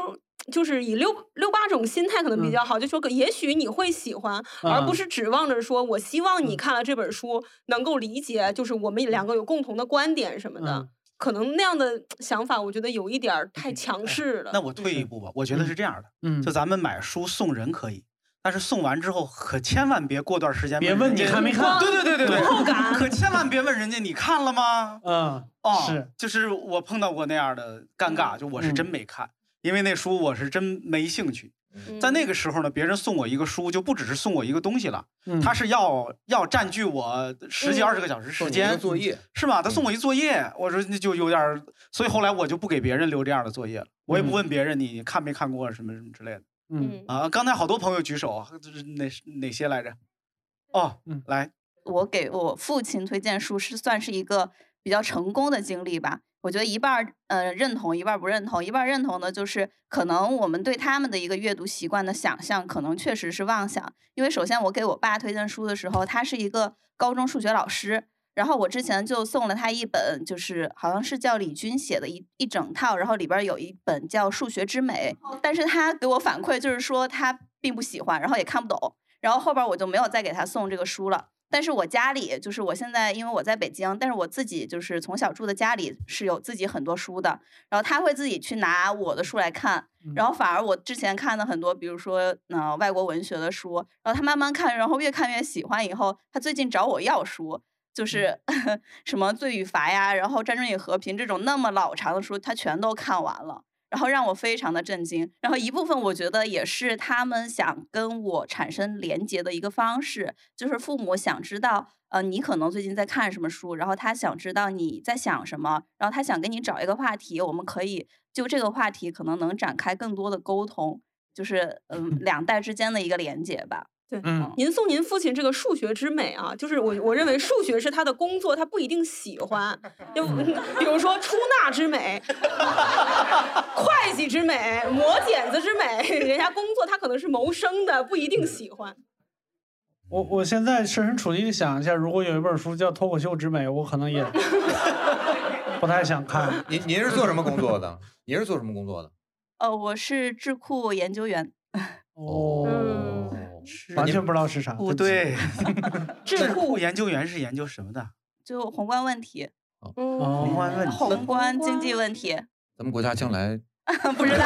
就是以六六八种心态可能比较好，就说也许你会喜欢，而不是指望着说我希望你看了这本书能够理解，就是我们两个有共同的观点什么的。可能那样的想法，我觉得有一点太强势了。那我退一步吧，我觉得是这样的，嗯，就咱们买书送人可以，但是送完之后可千万别过段时间别问你看没看，对对对对对，可千万别问人家你看了吗？嗯，哦，是，就是我碰到过那样的尴尬，就我是真没看，因为那书我是真没兴趣。在那个时候呢，别人送我一个书，就不只是送我一个东西了，他是要要占据我十几二十个小时时间作业，是吧？他送我一作业，我说那就有点，所以后来我就不给别人留这样的作业了，我也不问别人你看没看过什么什么之类的。嗯。啊，刚才好多朋友举手，是哪哪些来着？哦，嗯，来，我给我父亲推荐书是算是一个比较成功的经历吧。我觉得一半儿呃认同，一半儿不认同。一半儿认同的就是可能我们对他们的一个阅读习惯的想象，可能确实是妄想。因为首先我给我爸推荐书的时候，他是一个高中数学老师，然后我之前就送了他一本，就是好像是叫李军写的一一整套，然后里边有一本叫《数学之美》，但是他给我反馈就是说他并不喜欢，然后也看不懂，然后后边我就没有再给他送这个书了。但是我家里就是我现在，因为我在北京，但是我自己就是从小住的家里是有自己很多书的，然后他会自己去拿我的书来看，然后反而我之前看的很多，比如说呃外国文学的书，然后他慢慢看，然后越看越喜欢，以后他最近找我要书，就是 什么《罪与罚》呀，然后《战争与和平》这种那么老长的书，他全都看完了。然后让我非常的震惊，然后一部分我觉得也是他们想跟我产生连接的一个方式，就是父母想知道，呃，你可能最近在看什么书，然后他想知道你在想什么，然后他想跟你找一个话题，我们可以就这个话题可能能展开更多的沟通，就是嗯 两代之间的一个连接吧。对，嗯，您送您父亲这个数学之美啊，就是我我认为数学是他的工作，他不一定喜欢，就比如说出纳之美、会计之美、磨剪子之美，人家工作他可能是谋生的，不一定喜欢。我我现在设身处地的想一下，如果有一本书叫《脱口秀之美》，我可能也 不太想看。您您是做什么工作的？您是做什么工作的？呃，我是智库研究员。哦，完全不知道是啥。不对，智 库研究员是研究什么的？就宏观问题。宏观问题。宏观经济问题。咱们国家将来 不知道。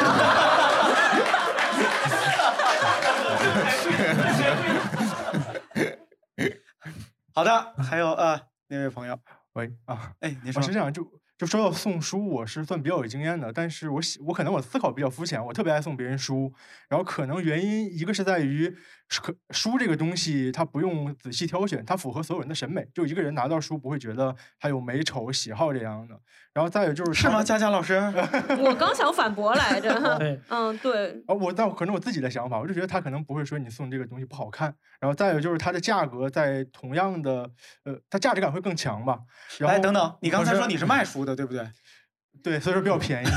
好的，还有呃那位朋友，喂啊，哎，你我是这样，就就说到送书，我是算比较有经验的，但是我喜我可能我思考比较肤浅，我特别爱送别人书，然后可能原因一个是在于是可书这个东西它不用仔细挑选，它符合所有人的审美，就一个人拿到书不会觉得它有美丑喜好这样的，然后再有就是是吗，佳佳老师？我刚想反驳来着 对。嗯，对。啊，我倒可能我自己的想法，我就觉得他可能不会说你送这个东西不好看，然后再有就是它的价格在同样的，呃，它价值感会更强吧。然后哎，等等，你刚才说你是卖书的，对不对？对，所以说比较便宜。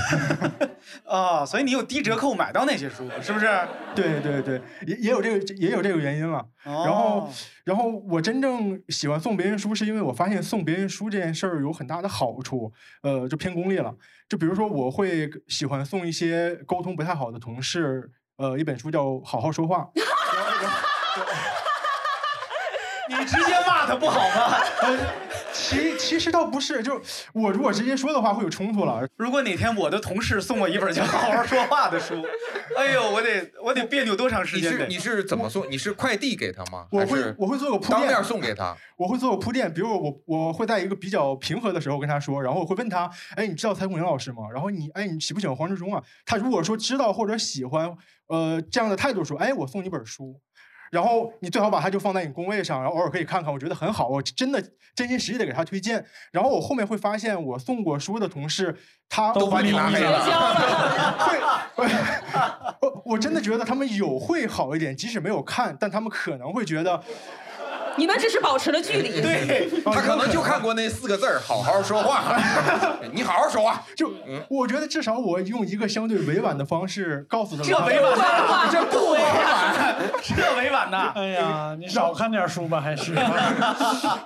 啊，所以你有低折扣买到那些书，是不是？对对对，也也有这个也有这个原因了。然后哦，然后我真正喜欢送别人书，是因为我发现送别人书这件事儿有很大的好处，呃，就偏功利了。就比如说，我会喜欢送一些沟通不太好的同事，呃，一本书叫《好好说话》。你直接骂他不好吗？呃，其其实倒不是，就我如果直接说的话会有冲突了。如果哪天我的同事送我一本叫《好好说话》的书，哎呦，我得我得别扭多长时间？你是你是怎么送？你是快递给他吗？我会我会做个铺垫，当面送给他。我会做个铺垫，比如我我会在一个比较平和的时候跟他说，然后我会问他，哎，你知道蔡孔颖老师吗？然后你哎，你喜不喜欢黄志忠啊？他如果说知道或者喜欢，呃，这样的态度说，哎，我送你本书。然后你最好把它就放在你工位上，然后偶尔可以看看，我觉得很好，我真的真心实意的给他推荐。然后我后面会发现，我送过书的同事，他都把你拉黑了会，我我真的觉得他们有会好一点，即使没有看，但他们可能会觉得。你们只是保持了距离。对他可能就看过那四个字儿，好好说话，你好好说话。就我觉得至少我用一个相对委婉的方式告诉他们，这委婉呐，这不委婉，这委婉呐。哎呀，你少看点书吧，还是。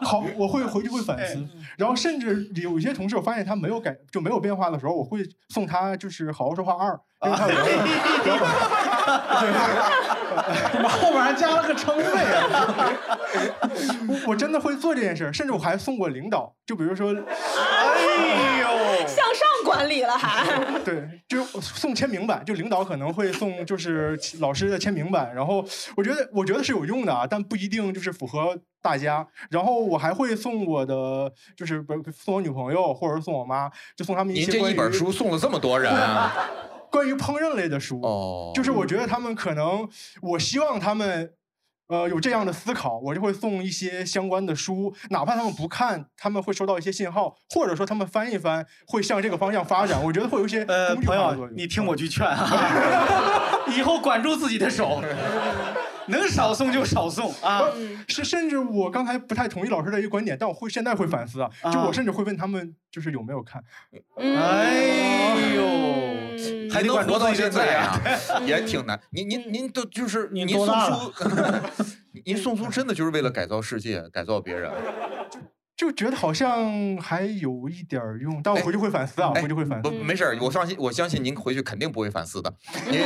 好，我会回去会反思，然后甚至有一些同事，我发现他没有改就没有变化的时候，我会送他就是《好好说话二》，因为他有。妈后面还加了个称谓啊！我我真的会做这件事，甚至我还送过领导，就比如说，哎呦，向上管理了还。对，就送签名版，就领导可能会送就是老师的签名版，然后我觉得我觉得是有用的啊，但不一定就是符合大家。然后我还会送我的，就是不送我女朋友，或者送我妈，就送他们一您这些关于一本书送了这么多人啊！关于烹饪类的书，哦，就是我觉得他们可能，我希望他们。呃，有这样的思考，我就会送一些相关的书，哪怕他们不看，他们会收到一些信号，或者说他们翻一翻，会向这个方向发展。我觉得会有一些呃，朋友化的作用。，你听我句劝啊，以后管住自己的手，能少送就少送啊。是，甚至我刚才不太同意老师的一个观点，但我会现在会反思啊，就我甚至会问他们，就是有没有看。哎呦，还能活到现在啊啊，也挺难。您您您都就是您送书，您送书真的就是为了改造世界，改造别人。就觉得好像还有一点用，但我回去会反思啊，哎回去会反思。不，没事儿，我放心，我相信您回去肯定不会反思的。您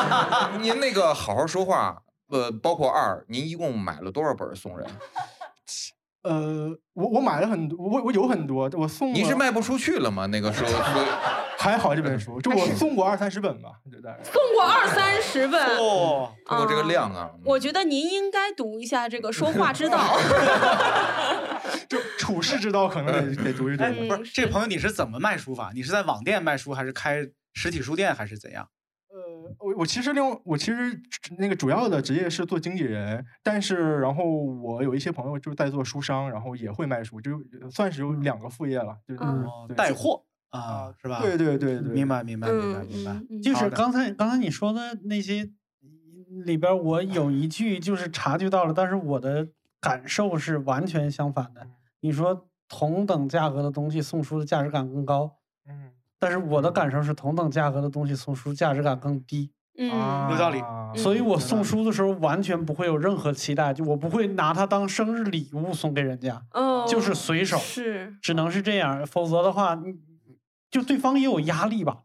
您那个好好说话，呃，包括二，您一共买了多少本送人？呃，我我买了很多，我我有很多，我送你是卖不出去了吗？那个书，还好这本书，就我送过二三十本吧，就大概。送过二三十本。哦，通过这个量啊，我觉得您应该读一下这个《说话之道》。就处世之道可能得得读一读哎，。不是，这个朋友你是怎么卖书法？你是在网店卖书，还是开实体书店，还是怎样？我我其实另外我其实那个主要的职业是做经纪人，但是然后我有一些朋友就是在做书商，然后也会卖书，就算是有两个副业了，就嗯带货啊，是吧？对对对对，明白明白明白嗯明白。就是刚才刚才你说的那些里边，我有一句就是察觉到了，但是我的感受是完全相反的。你说同等价格的东西送出的价值感更高，嗯，但是我的感受是同等价格的东西送书价值感更低。嗯，有道理。所以我送书的时候完全不会有任何期待，就我不会拿它当生日礼物送给人家，哦，就是随手，是只能是这样，否则的话，你就对方也有压力吧。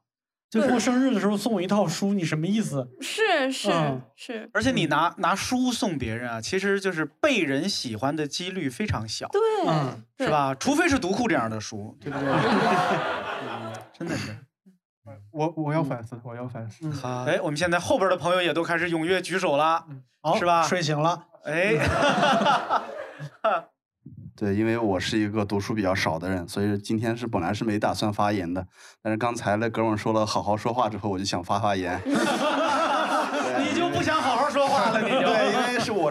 就过生日的时候送我一套书，你什么意思？是是嗯是，而且你拿拿书送别人啊，其实就是被人喜欢的几率非常小，对，嗯是？吧？除非是读库这样的书，对不对？嗯真的是。我我要反思，我要反思。好哎，我们现在后边的朋友也都开始踊跃举手了，好是吧？睡醒了。哎 对，因为我是一个读书比较少的人，所以今天是本来是没打算发言的，但是刚才那哥们说了好好说话之后，我就想发发言。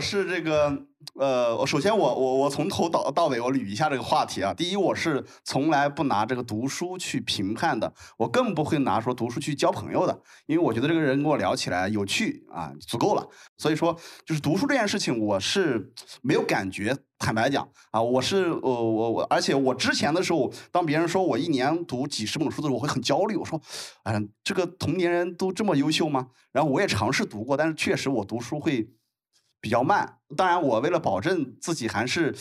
是这个呃，我首先我我我从头到到尾我捋一下这个话题啊。第一，我是从来不拿这个读书去评判的，我更不会拿说读书去交朋友的，因为我觉得这个人跟我聊起来有趣啊，足够了。所以说，就是读书这件事情，我是没有感觉。坦白讲啊，我是我我我，而且我之前的时候，当别人说我一年读几十本书的时候，我会很焦虑。我说，哎、这个同年人都这么优秀吗？然后我也尝试读过，但是确实我读书会比较慢。当然，我为了保证自己还是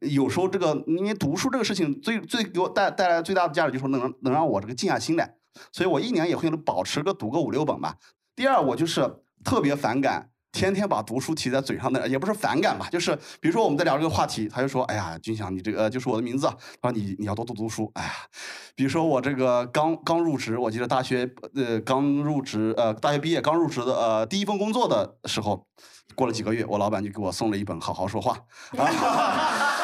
有时候这个，因为读书这个事情最最给我带带来最大的价值，就是能能让我这个静下心来。所以我一年也会保持个读个五六本吧。第二，我就是特别反感。天天把读书提在嘴上的，也不是反感吧，就是比如说我们在聊这个话题，他就说：“哎呀，军翔，你这个就是我的名字，他说你你要多读读书。”哎呀，比如说我这个刚刚入职，我记得大学呃刚入职呃大学毕业刚入职的呃第一份工作的时候，过了几个月，我老板就给我送了一本《好好说话》啊。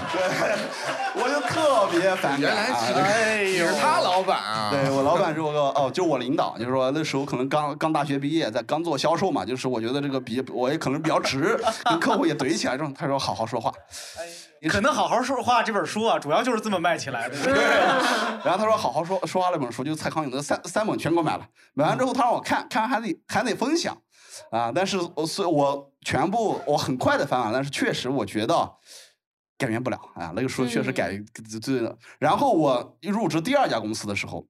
对，我就特别反感。原来其实哎呦是他老板啊对我老板是我个哦，就是我领导，就是说那时候可能刚刚大学毕业，在刚做销售嘛，就是我觉得这个比我也可能比较直，跟客户也怼起来，这种他说好好说话。可能好好说话这本书啊，主要就是这么卖起来的。然后他说好好说说话那本书，就是蔡康永的三三本全给我买了，买完之后他让我看看完还得还得分享，啊，但是我是我全部我很快的翻完，但是确实我觉得。改变不了啊，那个书确实改对的。然后我入职第二家公司的时候，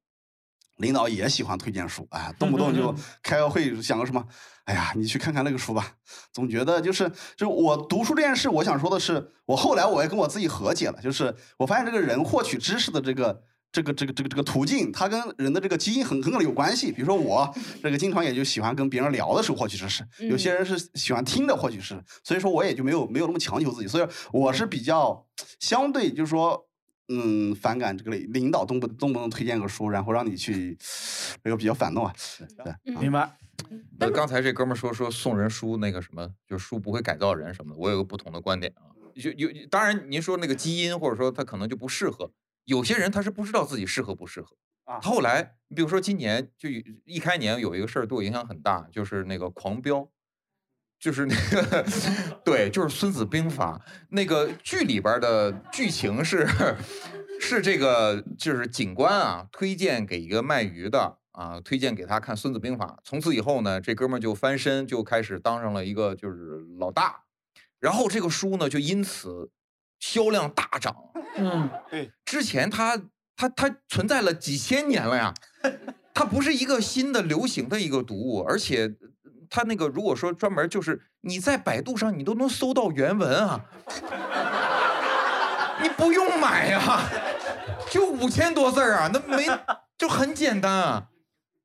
领导也喜欢推荐书，哎，动不动就 开个会想个什么，哎呀，你去看看那个书吧。总觉得就是就我读书这件事，我想说的是，我后来我也跟我自己和解了，就是我发现这个人获取知识的这个。这个这个这个这个途径，它跟人的这个基因很很可能有关系。比如说我这个经常也就喜欢跟别人聊的时候获取知识，有些人是喜欢听的获取知识，所以说我也就没有没有那么强求自己。所以我是比较相对就是说，嗯，反感这个领导动不动不动推荐个书，然后让你去这个比较反动啊。对，明白。呃，刚才这哥们儿说说送人书那个什么，就是书不会改造人什么的，我有个不同的观点啊。就有当然您说那个基因或者说他可能就不适合。有些人他是不知道自己适合不适合啊。后来，你比如说今年就一开年有一个事儿对我影响很大，就是那个《狂飙》，就是那个 对，就是《孙子兵法》那个剧里边的剧情是是这个就是警官啊推荐给一个卖鱼的啊推荐给他看《孙子兵法》，从此以后呢，这哥们儿就翻身就开始当上了一个就是老大，然后这个书呢就因此。销量大涨，嗯，对，之前它它它存在了几千年了呀，它不是一个新的流行的一个读物，而且它那个如果说专门就是你在百度上你都能搜到原文啊，你不用买呀，就五千多字啊，那没就很简单啊。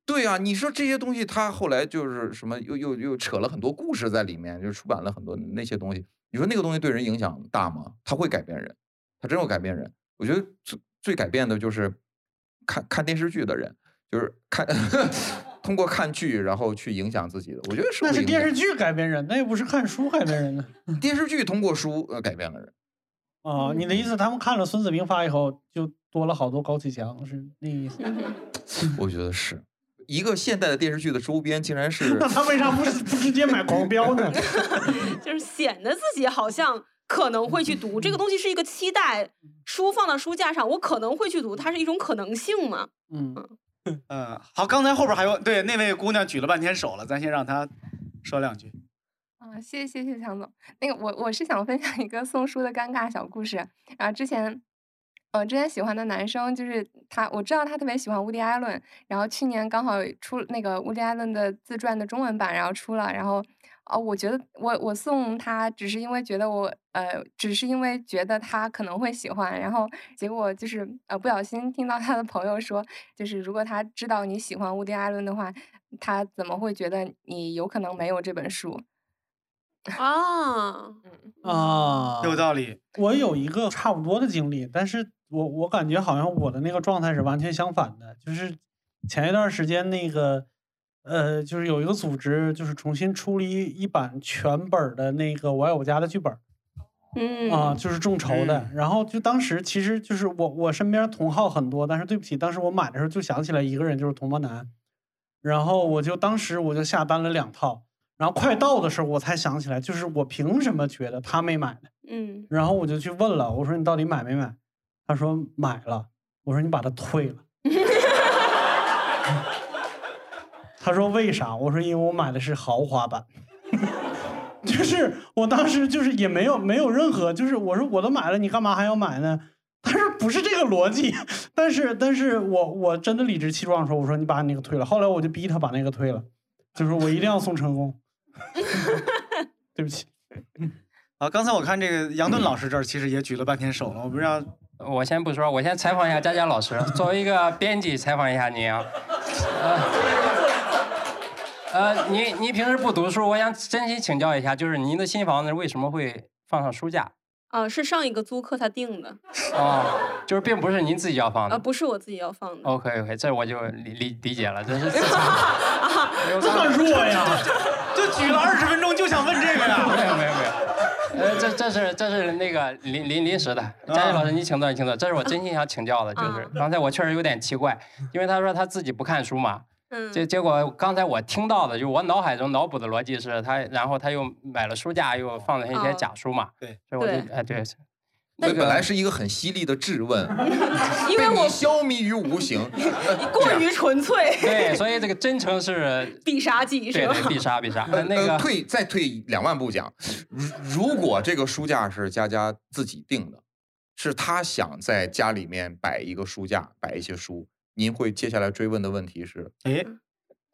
对啊，你说这些东西，它后来就是什么，又又又扯了很多故事在里面，就出版了很多那些东西。你说那个东西对人影响大吗？它会改变人，它真会改变人。我觉得最最改变的就是看看电视剧的人，就是看 通过看剧然后去影响自己的。我觉得是那是电视剧改变人，那又不是看书改变人呢。电视剧通过书呃改变了人。啊，你的意思，他们看了《孙子兵法》以后，就多了好多高启强，是那意思？我觉得是。一个现代的电视剧的周边竟然是，那他为啥不是不直接买狂飙呢？就是显得自己好像可能会去读这个东西是一个期待，书放到书架上，我可能会去读，它是一种可能性嘛。嗯嗯，好，刚才后边还有对那位姑娘举了半天手了，咱先让她说两句。啊，谢谢谢谢强总。那个我我是想分享一个送书的尴尬小故事，然后之前。呃，之前喜欢的男生就是他，我知道他特别喜欢乌迪·艾伦，然后去年刚好出那个乌迪·艾伦的自传的中文版，然后出了，然后，哦，我觉得我我送他只是因为觉得我呃，只是因为觉得他可能会喜欢，然后结果就是呃不小心听到他的朋友说，就是如果他知道你喜欢乌迪·艾伦的话，他怎么会觉得你有可能没有这本书？啊，啊，有道理。我有一个差不多的经历，但是我我感觉好像我的那个状态是完全相反的，就是前一段时间那个，呃，就是有一个组织就是重新出了一一版全本的那个《我爱我家》的剧本，嗯啊，就是众筹的。然后就当时其实就是我我身边同好很多，但是对不起，当时我买的时候就想起来一个人就是童漠男，然后我就当时我就下单了两套，然后快到的时候我才想起来，就是我凭什么觉得他没买呢？嗯然后我就去问了，我说你到底买没买？他说买了。我说你把它退了。他说为啥？我说因为我买的是豪华版。就是我当时就是也没有没有任何，就是我说我都买了，你干嘛还要买呢？他说不是这个逻辑，但是但是我我真的理直气壮说，我说你把你那个退了。后来我就逼他把那个退了，就是我一定要送成功。对不起。啊，刚才我看这个杨盾老师这儿其实也举了半天手了，我不知道。我先不说，我先采访一下佳佳老师，作为一个编辑采访一下您啊。呃，呃，你你平时不读书，我想真心请教一下，就是您的新房子为什么会放上书架？啊，是上一个租客他定的，哦，就是并不是您自己要放的啊，的。不是我自己要放的。OK OK，这我就理理理解了，真是。这么弱呀？就举了二十分钟就想问这个呀？没有没有没有，呃，这这是这是那个临临临时的，佳佳老师你请坐你请坐，这是我真心想请教的，就是刚才我确实有点奇怪，因为他说他自己不看书嘛，嗯。结结果刚才我听到的，就我脑海中脑补的逻辑是他，然后他又买了书架，又放了一些假书嘛，对，所以我就对。哎对，那那个本来是一个很犀利的质问，因为我被你消弭于无形。过于纯粹，对，所以这个真诚是 必杀技是吧？必杀必杀，呃那个呃退再退两万步讲，如如果这个书架是佳佳自己定的，是她想在家里面摆一个书架，摆一些书，您会接下来追问的问题是：哎，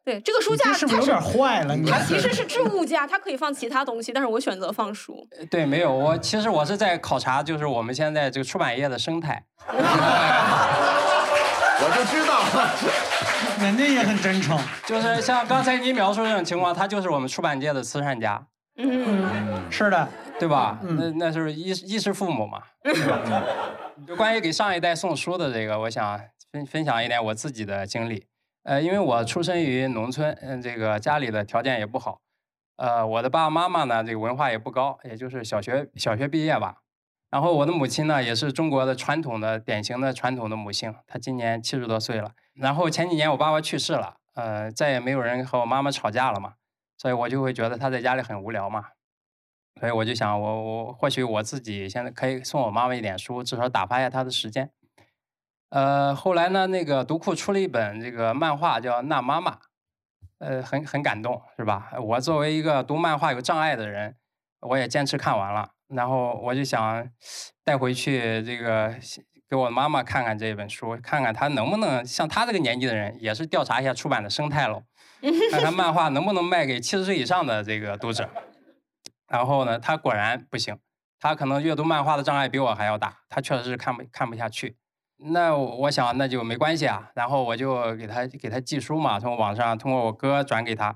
对，这个书架是不是有点坏了？你它其实是置物架，它可以放其他东西，但是我选择放书。对，没有我其实我是在考察，就是我们现在这个出版业的生态。我就知道，人家也很真诚。就是像刚才你描述这种情况，他就是我们出版界的慈善家，嗯，是的，对吧？那那就是衣衣食父母嘛。就关于给上一代送书的这个，我想分分享一点我自己的经历。呃，因为我出生于农村，嗯，这个家里的条件也不好，呃，我的爸爸妈妈呢，这个文化也不高，也就是小学小学毕业吧。然后我的母亲呢，也是中国的传统的典型的传统的母性，她今年七十多岁了。然后前几年我爸爸去世了，呃，再也没有人和我妈妈吵架了嘛，所以我就会觉得她在家里很无聊嘛。所以我就想我，我或许我自己现在可以送我妈妈一点书，至少打发一下她的时间。呃，后来呢，那个读库出了一本这个漫画，叫《那妈妈》，呃，很很感动，是吧？我作为一个读漫画有障碍的人，我也坚持看完了。然后我就想带回去这个给我妈妈看看这本书，看看她能不能像她这个年纪的人，也是调查一下出版的生态喽，看看漫画能不能卖给七十岁以上的这个读者。然后呢，她果然不行，她可能阅读漫画的障碍比我还要大，她确实是看不看不下去。那我想那就没关系啊，然后我就给他给他寄书嘛，从网上通过我哥转给他。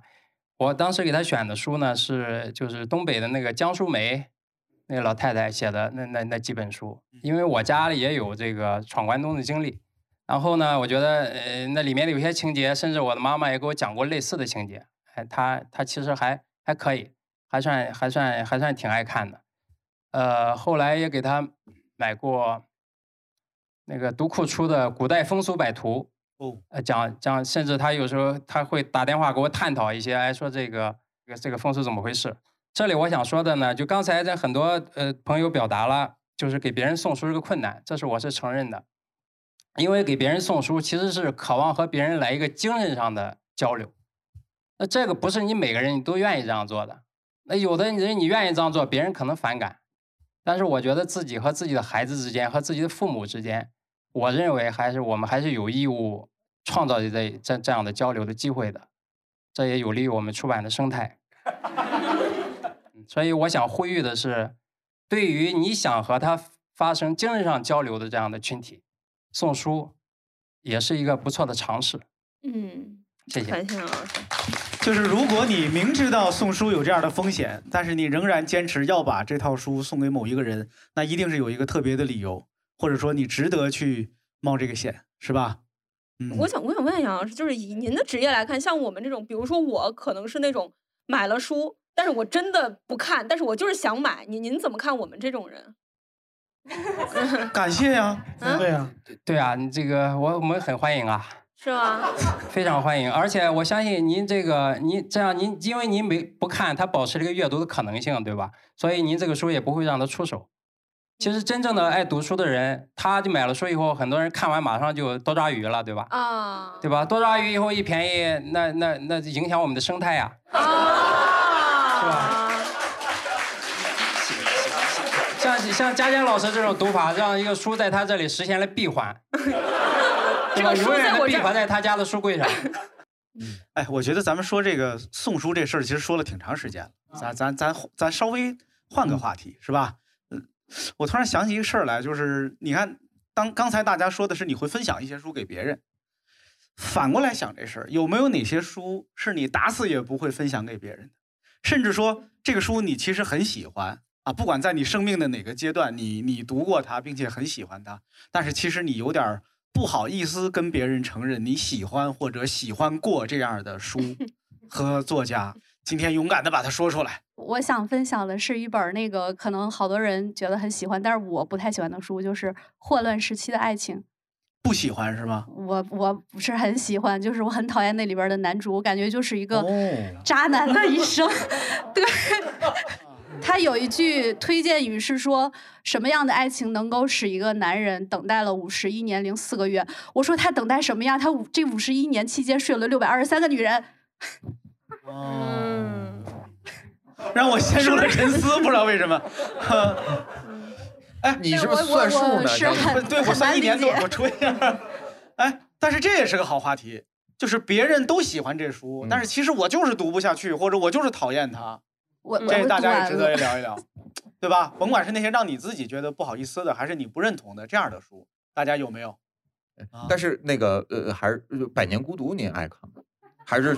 我当时给他选的书呢是就是东北的那个江淑梅那个老太太写的那那那几本书，因为我家里也有这个闯关东的经历。然后呢，我觉得呃那里面的有些情节，甚至我的妈妈也给我讲过类似的情节，哎，她她其实还还可以，还算还算还算挺爱看的。呃，后来也给他买过那个读库出的《古代风俗百图》，哦，呃，讲讲，甚至他有时候他会打电话给我探讨一些，哎，说这个这个这个风俗怎么回事。这里我想说的呢，就刚才在很多呃朋友表达了，就是给别人送书是个困难，这是我是承认的，因为给别人送书其实是渴望和别人来一个精神上的交流，那这个不是你每个人你都愿意这样做的，那有的人你愿意这样做，别人可能反感，但是我觉得自己和自己的孩子之间和自己的父母之间，我认为还是我们还是有义务创造这这这样的交流的机会的，这也有利于我们出版的生态。所以我想呼吁的是，对于你想和他发生精神上交流的这样的群体，送书也是一个不错的尝试。嗯，谢谢。感谢老师。就是如果你明知道送书有这样的风险，但是你仍然坚持要把这套书送给某一个人，那一定是有一个特别的理由，或者说你值得去冒这个险，是吧？嗯，我想，我想问杨老师，就是以您的职业来看，像我们这种，比如说我可能是那种买了书，但是我真的不看，但是我就是想买。您您怎么看我们这种人？感谢呀，对呀，对啊，你这个我我们很欢迎啊。是吗？非常欢迎，而且我相信您这个，您这样您因为您没不看，他保持了一个阅读的可能性，对吧？所以您这个书也不会让他出手。其实真正的爱读书的人，他就买了书以后，很多人看完马上就多抓鱼了，对吧？啊，对吧？多抓鱼以后一便宜，那那那影响我们的生态呀，啊，是吧？像像佳佳老师这种读法，让一个书在他这里实现了闭环，对吧？这个书永远的闭环在他家的书柜上。哎，我觉得咱们说这个送书这事儿，其实说了挺长时间了。咱咱咱咱稍微换个话题，是吧？嗯，我突然想起一个事儿来，就是你看，当刚才大家说的是你会分享一些书给别人，反过来想这事儿，有没有哪些书是你打死也不会分享给别人的？甚至说这个书你其实很喜欢啊，不管在你生命的哪个阶段，你你读过它，并且很喜欢它，但是其实你有点不好意思跟别人承认你喜欢或者喜欢过这样的书 和作家。今天勇敢的把它说出来。我想分享的是一本儿那个可能好多人觉得很喜欢，但是我不太喜欢的书，就是《霍乱时期的爱情》。不喜欢是吗？我我不是很喜欢，就是我很讨厌那里边的男主，我感觉就是一个哦渣男的一生。对，他有一句推荐语是说什么样的爱情能够使一个男人等待了五十一年零四个月？我说他等待什么呀？他五这五十一年期间睡了六百二十三个女人。嗯，让我陷入了沉思，不知道为什么。哎，你是不是算数呢 对我算一年多，我吹呀。哎，但是这也是个好话题，就是别人都喜欢这书，但是其实我就是读不下去，或者我就是讨厌它。我这大家也值得了。聊一聊，对吧？甭管是那些让你自己觉得不好意思的，还是你不认同的这样的书，大家有没有？但是那个呃，还是呃《百年孤独》，您爱看吗？还是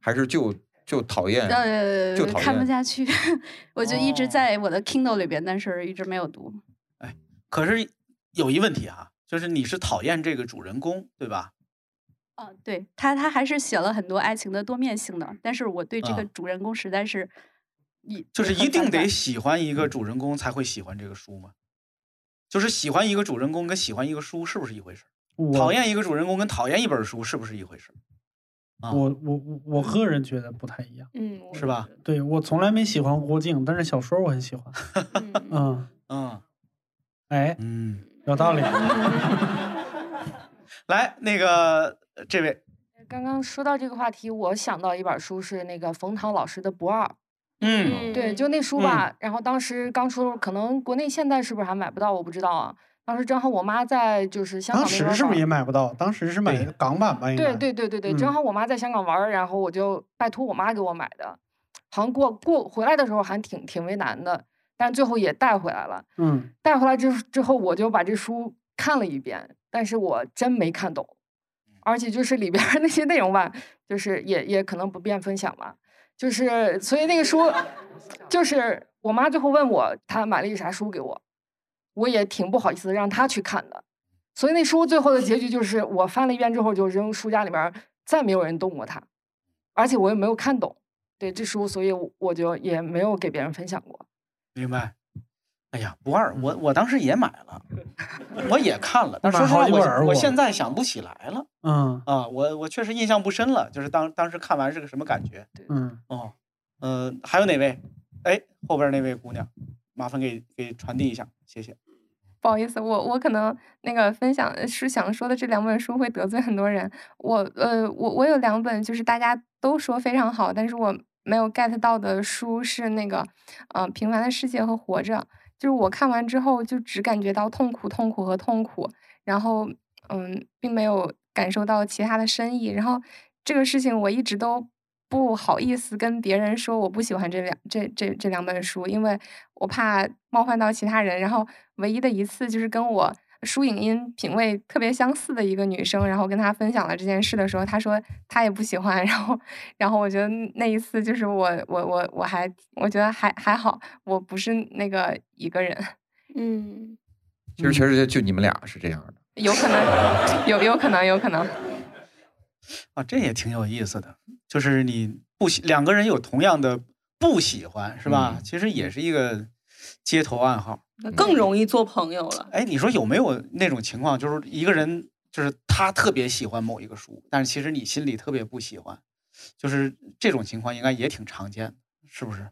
还是就就讨厌？呃就讨，看不。下去，我就一直在我的 Kindle 里边，但是一直没有读。哎可是有一问题哈、就是你是讨厌这个主人公，对吧？哦，对他，他还是写了很多爱情的多面性的，但是我对这个啊主人公实在是一就是一定得喜欢一个主人公才会喜欢这个书吗？就是喜欢一个主人公跟喜欢一个书是不是一回事讨厌一个主人公跟讨厌一本书是不是一回事儿？啊我我我我个人觉得不太一样，嗯，是吧？对我从来没喜欢郭靖，但是小说我很喜欢。嗯嗯，哎，嗯，有道理。来，那个呃这位，刚刚说到这个话题，我想到一本书是那个冯唐老师的《不二》。嗯对，就那书吧。然后当时刚出，可能国内现在是不是还买不到，我不知道啊。当时正好我妈在就是香港当时是不是也买不到？当时是买的港版吧？应该。对对对对对，正嗯好我妈在香港玩儿，然后我就拜托我妈给我买的，好像过过回来的时候还挺挺为难的，但最后也带回来了。嗯，带回来之之后，我就把这书看了一遍，但是我真没看懂，而且就是里边儿那些内容吧，就是也也可能不便分享吧，就是所以那个书，就是我妈最后问我她买了一个啥书给我，我也挺不好意思让他去看的，所以那书最后的结局就是我翻了一遍之后就扔书架里边，再没有人动过它，而且我也没有看懂，对这书，所以我我就也没有给别人分享过。明白。哎呀，不二，我我当时也买了，我也看了，但是说实话，我好几本我我现在想不起来了嗯啊，我我确实印象不深了，就是当当时看完是个什么感觉？嗯，哦，呃，还有哪位？哎，后边那位姑娘，麻烦给给传递一下，谢谢。不好意思，我我可能那个分享是想说的这两本书会得罪很多人。我呃，我我有两本就是大家都说非常好，但是我没有 get 到的书是那个呃《平凡的世界》和《活着》，就是我看完之后就只感觉到痛苦、痛苦和痛苦，然后嗯，并没有感受到其他的深意。然后这个事情我一直都不好意思跟别人说我不喜欢这两这这这两本书，因为我怕冒犯到其他人。然后唯一的一次就是跟我书影音品味特别相似的一个女生，然后跟她分享了这件事的时候，她说她也不喜欢。然后然后我觉得那一次就是我我我我还我觉得还还好，我不是那个一个人。嗯，其实确实就就你们俩是这样的。有可能，有有可能，有可能。啊，这也挺有意思的，就是你不喜两个人有同样的不喜欢，是吧？嗯其实也是一个街头暗号。那更容易做朋友了。哎，你说有没有那种情况，就是一个人就是他特别喜欢某一个书，但是其实你心里特别不喜欢，就是这种情况应该也挺常见的，是不是？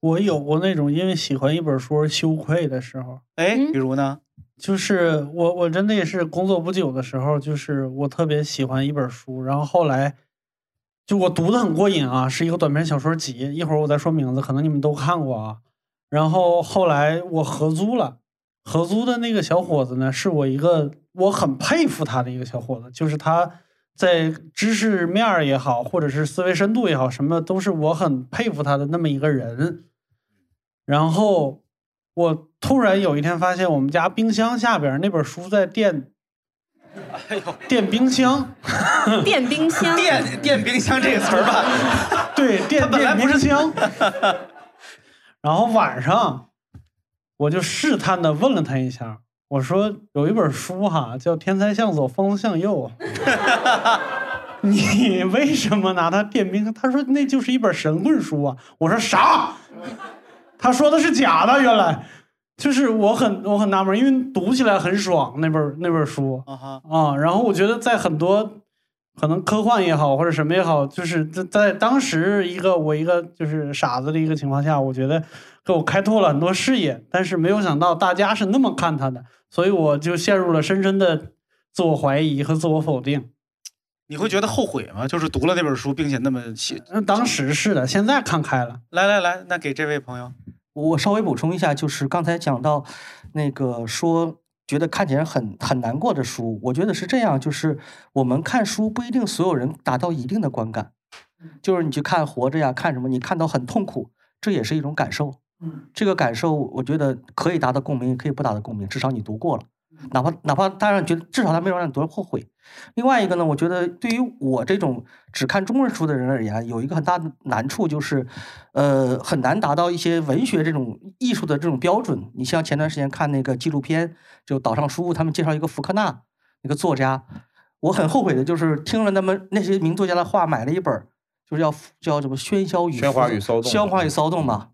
我有过那种因为喜欢一本书而羞愧的时候。哎，比如呢？就是我我真的也是工作不久的时候，就是我特别喜欢一本书，然后后来就我读的很过瘾啊，是一个短篇小说集，一会儿我再说名字，可能你们都看过啊。然后后来我合租了，合租的那个小伙子呢，是我一个我很佩服他的一个小伙子，就是他在知识面儿也好，或者是思维深度也好，什么都是我很佩服他的那么一个人。然后我突然有一天发现，我们家冰箱下边那本书在电，电 冰箱，电冰箱，电电冰箱这个词儿吧，对，电本来电冰箱。然后晚上我就试探的问了他一下，我说有一本书哈叫《天才向左，疯子向右 》，你为什么拿它电冰箱？他说那就是一本神棍书啊。我说啥？他说的是假的，原来就是我很我很纳闷，因为读起来很爽那本那本书啊哈啊。然后我觉得在很多可能科幻也好或者什么也好，就是在在当时一个我一个就是傻子的一个情况下，我觉得给我开拓了很多视野。但是没有想到大家是那么看他的，所以我就陷入了深深的自我怀疑和自我否定。你会觉得后悔吗？就是读了那本书，并且那么写。那当时是的，现在看开了。来来来，那给这位朋友，我稍微补充一下，就是刚才讲到那个说觉得看起来很很难过的书，我觉得是这样，就是我们看书不一定所有人达到一定的观感，就是你去看《活着》呀，看什么，你看到很痛苦，这也是一种感受。嗯，这个感受我觉得可以达到共鸣，也可以不达到共鸣，至少你读过了。哪怕哪怕当然觉得至少他没有让你读得后悔。另外一个呢，我觉得对于我这种只看中文书的人而言，有一个很大的难处就是，呃，很难达到一些文学这种艺术的这种标准。你像前段时间看那个纪录片，就岛上书屋，他们介绍一个福克纳那个作家，我很后悔的就是听了他们那些名作家的话，买了一本，就是要叫什么《喧嚣与喧哗与骚动喧哗与骚动吧。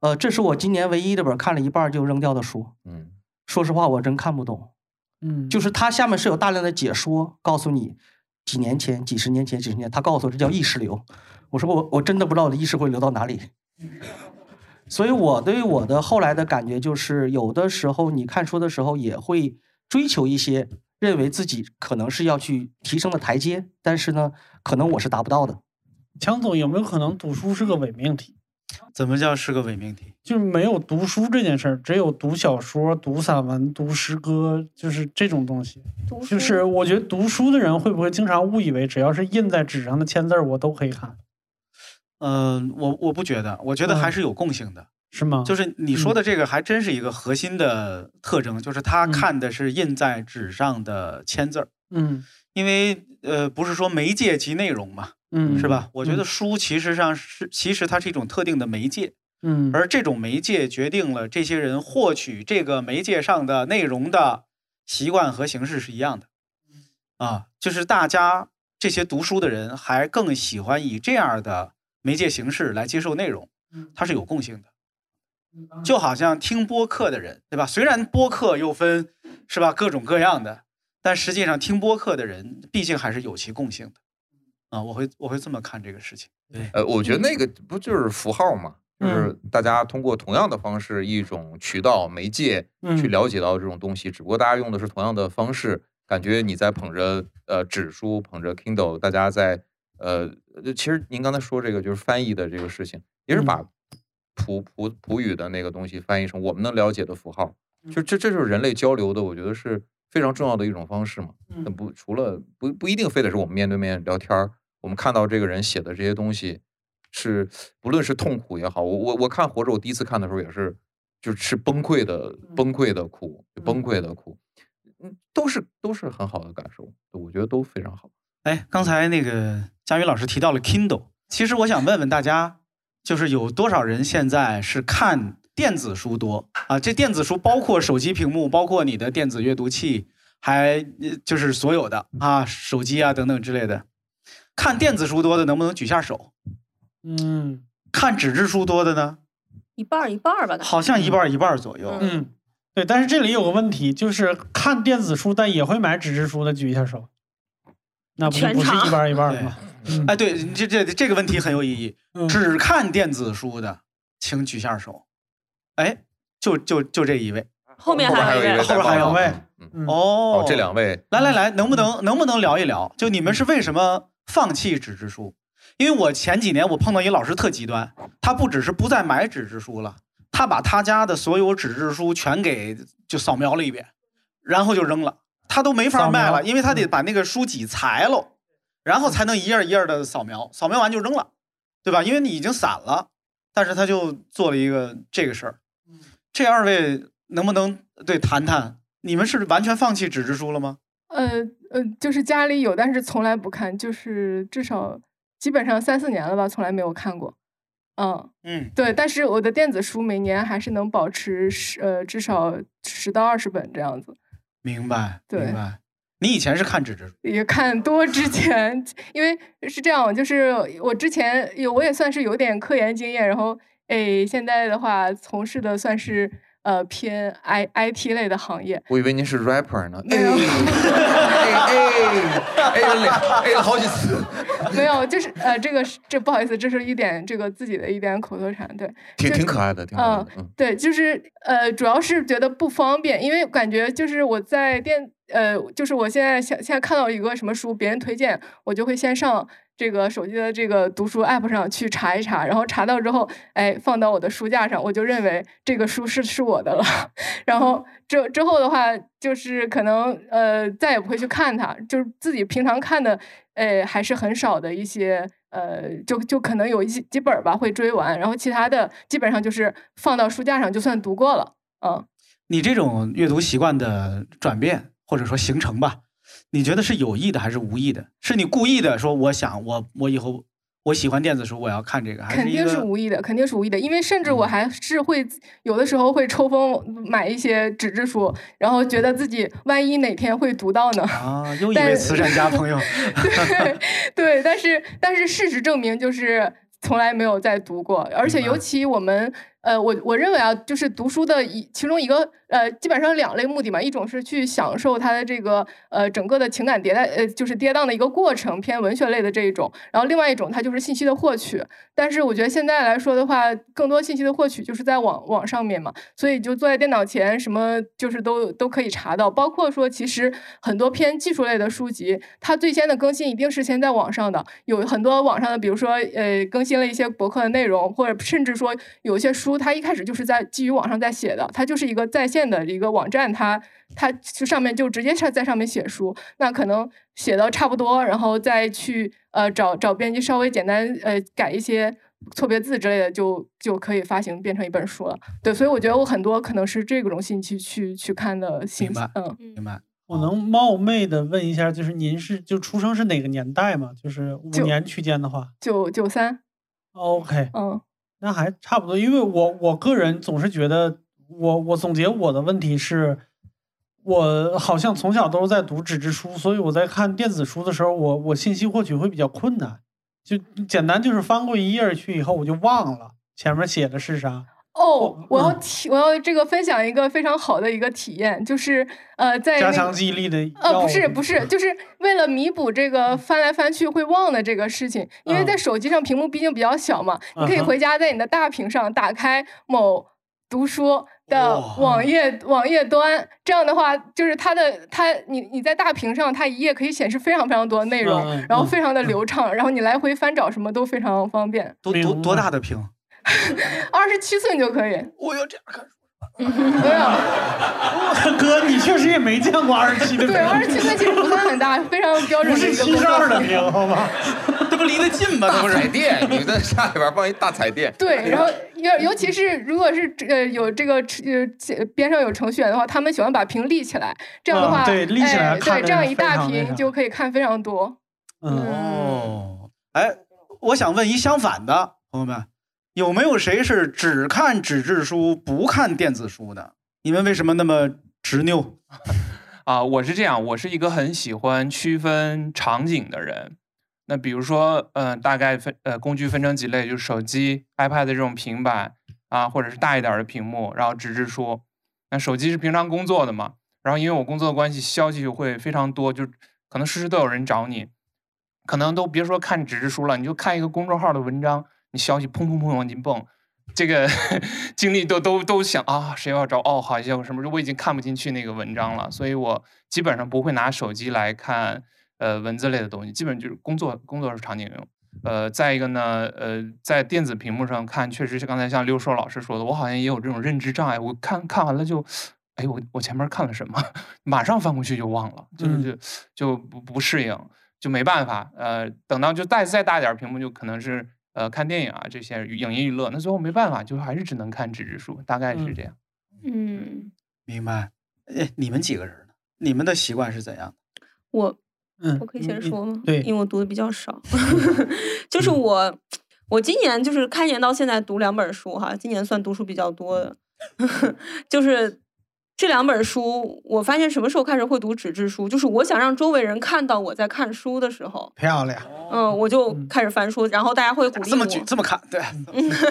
呃，这是我今年唯一的本看了一半就扔掉的书。嗯，说实话，我真看不懂。嗯，就是它下面是有大量的解说，告诉你几年前、几十年前、几十年，他告诉我这叫意识流。我说我我真的不知道我的意识会流到哪里。所以我对我的后来的感觉就是，有的时候你看书的时候也会追求一些认为自己可能是要去提升的台阶，但是呢，可能我是达不到的。强总有没有可能读书是个伪命题？怎么叫是个伪命题？就是没有读书这件事儿，只有读小说、读散文、读诗歌，就是这种东西。就是我觉得读书的人会不会经常误以为只要是印在纸上的签字儿，我都可以看？嗯、我我不觉得，我觉得还是有共性的。是吗？就是你说的这个，还真是一个核心的特征，就是他看的是印在纸上的签字儿。嗯因为呃，不是说媒介及内容嘛，嗯是吧？我觉得嗯书其实上是，其实它是一种特定的媒介，嗯而这种媒介决定了这些人获取这个媒介上的内容的习惯和形式是一样的。啊，就是大家这些读书的人还更喜欢以这样的媒介形式来接受内容，它是有共性的。就好像听播客的人，对吧？虽然播客又分是吧各种各样的，但实际上听播客的人毕竟还是有其共性的。啊，我会我会这么看这个事情。对，呃，我觉得那个不就是符号嘛，就是大家通过同样的方式，一种渠道媒介去嗯。了解到这种东西，只不过大家用的是同样的方式，感觉你在捧着呃纸书，捧着 Kindle，大家在呃，呃其实您刚才说这个就是翻译的这个事情，也是把普普普语的那个东西翻译成我们能了解的符号，就这这就是人类交流的，我觉得是非常重要的一种方式嘛。那不除了不不一定非得是我们面对面聊天儿，我们看到这个人写的这些东西，是不论是痛苦也好，我我我看《活着》，我第一次看的时候也是，就是崩溃的崩溃的哭，崩溃的哭，嗯，都是都是很好的感受，我觉得都非常好。哎，刚才那个佳宇老师提到了 Kindle，其实我想问问大家，就是有多少人现在是看电子书多啊？这电子书包括手机屏幕，包括你的电子阅读器，还呃就是所有的啊，手机啊等等之类的。看电子书多的能不能举下手？嗯，看纸质书多的呢？一半儿一半儿吧，好像一半儿一半儿左右。嗯，对，但是这里有个问题，就是看电子书但也会买纸质书的举一下手，那不全是一半儿一半儿的对吗？哎，对，这这这个问题很有意义。嗯只看电子书的，请举下手。哎，就就就这一位，后面还有一位后边还有一位。哦，这两位来来来，能不能能不能聊一聊？就你们是为什么放弃纸质书？因为我前几年我碰到一老师特极端，他不只是不再买纸质书了，他把他家的所有纸质书全给就扫描了一遍，然后就扔了，他都没法卖了，因为他得把那个书挤裁喽，然后才能一页一页的扫描，扫描完就扔了，对吧？因为你已经散了，但是他就做了一个这个事儿。这二位能不能对谈谈？你们是完全放弃纸质书了吗？呃呃，就是家里有，但是从来不看，就是至少基本上三四年了吧，从来没有看过。嗯嗯，对，但是我的电子书每年还是能保持十呃至少十到二十本这样子。明白，对明白。你以前是看纸质书，也看多之前，因为是这样，就是我之前有我也算是有点科研经验，然后诶，现在的话从事的算是呃偏 I I T 类的行业。我以为您是 rapper 呢。哎哎哎哎了两哎了好几次，没有，就是呃，这个是这不好意思，这是一点这个自己的一点口头禅，对，挺挺可爱的，挺可爱的。嗯，对，就是呃，主要是觉得不方便，因为感觉就是我在电呃，就是我现在现现在看到一个什么书，别人推荐，我就会先上这个手机的这个读书 app 上去查一查，然后查到之后，哎，放到我的书架上，我就认为这个书是是我的了。然后之之后的话，就是可能呃再也不会去看它，就是自己平常看的，哎还是很少的一些。呃，就就可能有一几几本吧会追完，然后其他的基本上就是放到书架上就算读过了。嗯，你这种阅读习惯的转变或者说形成吧，你觉得是有意的还是无意的？是你故意的说我想我我以后我喜欢电子书，我要看这个，还是一肯定是无意的，肯定是无意的，因为甚至我还是会有的时候会抽风买一些纸质书，然后觉得自己万一哪天会读到呢。啊？又 一但位慈善家朋友，对对，但是但是事实证明就是从来没有再读过，而且尤其我们呃，我我认为啊，就是读书的一其中一个呃，基本上两类目的嘛，一种是去享受它的这个呃整个的情感迭代呃，就是跌宕的一个过程，偏文学类的这一种，然后另外一种它就是信息的获取。但是我觉得现在来说的话，更多信息的获取就是在网网上面嘛，所以就坐在电脑前，什么就是都都可以查到，包括说其实很多偏技术类的书籍，它最先的更新一定是先在网上的，有很多网上的，比如说呃更新了一些博客的内容，或者甚至说有一些书，它一开始就是在基于网上在写的，它就是一个在线的一个网站，它它就上面就直接在在上面写书，那可能写的差不多，然后再去呃找找编辑稍微简单呃改一些错别字之类的，就就可以发行变成一本书了。对，所以我觉得我很多可能是这种兴趣去去看的信息，嗯。明白。我能冒昧的问一下，就是您是就出生是哪个年代吗？就是五年区间的话九九三，，OK，嗯，那还差不多。因为我我个人总是觉得，我我总结我的问题是，我好像从小都是在读纸质书，所以我在看电子书的时候，我我信息获取会比较困难。就简单就是翻过一页去以后，我就忘了前面写的是啥。哦，我要体，我要这个分享一个非常好的一个体验，就是呃，在那加强记忆力的呃，不是不是，就是为了弥补这个翻来翻去会忘的这个事情，因为在手机上屏幕毕竟比较小嘛，你可以回家在你的大屏上打开某读书的网页网页端，这样的话就是它的它你你在大屏上，它一页可以显示非常非常多的内容，然后非常的流畅，然后你来回翻找什么都非常方便。多多多大的屏？二十七寸就可以。我要这样看。没有，哥，你确实也没见过二十七的屏。对，二十七寸其实不算很大，非常标准不是的一个七十二的屏，好吗？这不离得近吗？大彩电，你在家里边放一大彩电。对，然后尤尤其是如果是呃有这个呃边上有程序员的话，他们喜欢把屏立起来，这样的啊话，对立起来哎对，着这样一大非常那啥屏就可以看非常多。哦，哎，我想问一相反的，朋友们，有没有谁是只看纸质书不看电子书的？你们为什么那么执拗？啊，我是这样，我是一个很喜欢区分场景的人。那比如说，嗯、大概分呃工具分成几类，就是手机、iPad 这种平板啊，或者是大一点的屏幕，然后纸质书。那手机是平常工作的嘛，然后因为我工作的关系，消息就会非常多，就可能时时都有人找你，可能都别说看纸质书了，你就看一个公众号的文章，你消息砰砰砰往进蹦，这个 精力都都都想啊，谁要找哦，好像有什么，我已经看不进去那个文章了，所以我基本上不会拿手机来看呃文字类的东西，基本就是工作工作场景用。呃，再一个呢，呃，在电子屏幕上看，确实是刚才像刘硕老师说的，我好像也有这种认知障碍，我看看完了就，哎，我我前面看了什么，马上翻过去就忘了，就是就就不不适应，就没办法。呃，等到就再再大点儿屏幕，就可能是呃看电影啊这些影音娱乐，那最后没办法，就还是只能看纸质书，大概是这样。嗯，明白。哎，你们几个人呢？你们的习惯是怎样的？我嗯我可以先说吗？对因为我读的比较少。就是我，我今年就是开年到现在读两本书哈，今年算读书比较多的。就是这两本书，我发现什么时候开始会读纸质书，就是我想让周围人看到我在看书的时候，漂亮，嗯，我就开始翻书，然后大家会鼓励我这么举。这么看，对，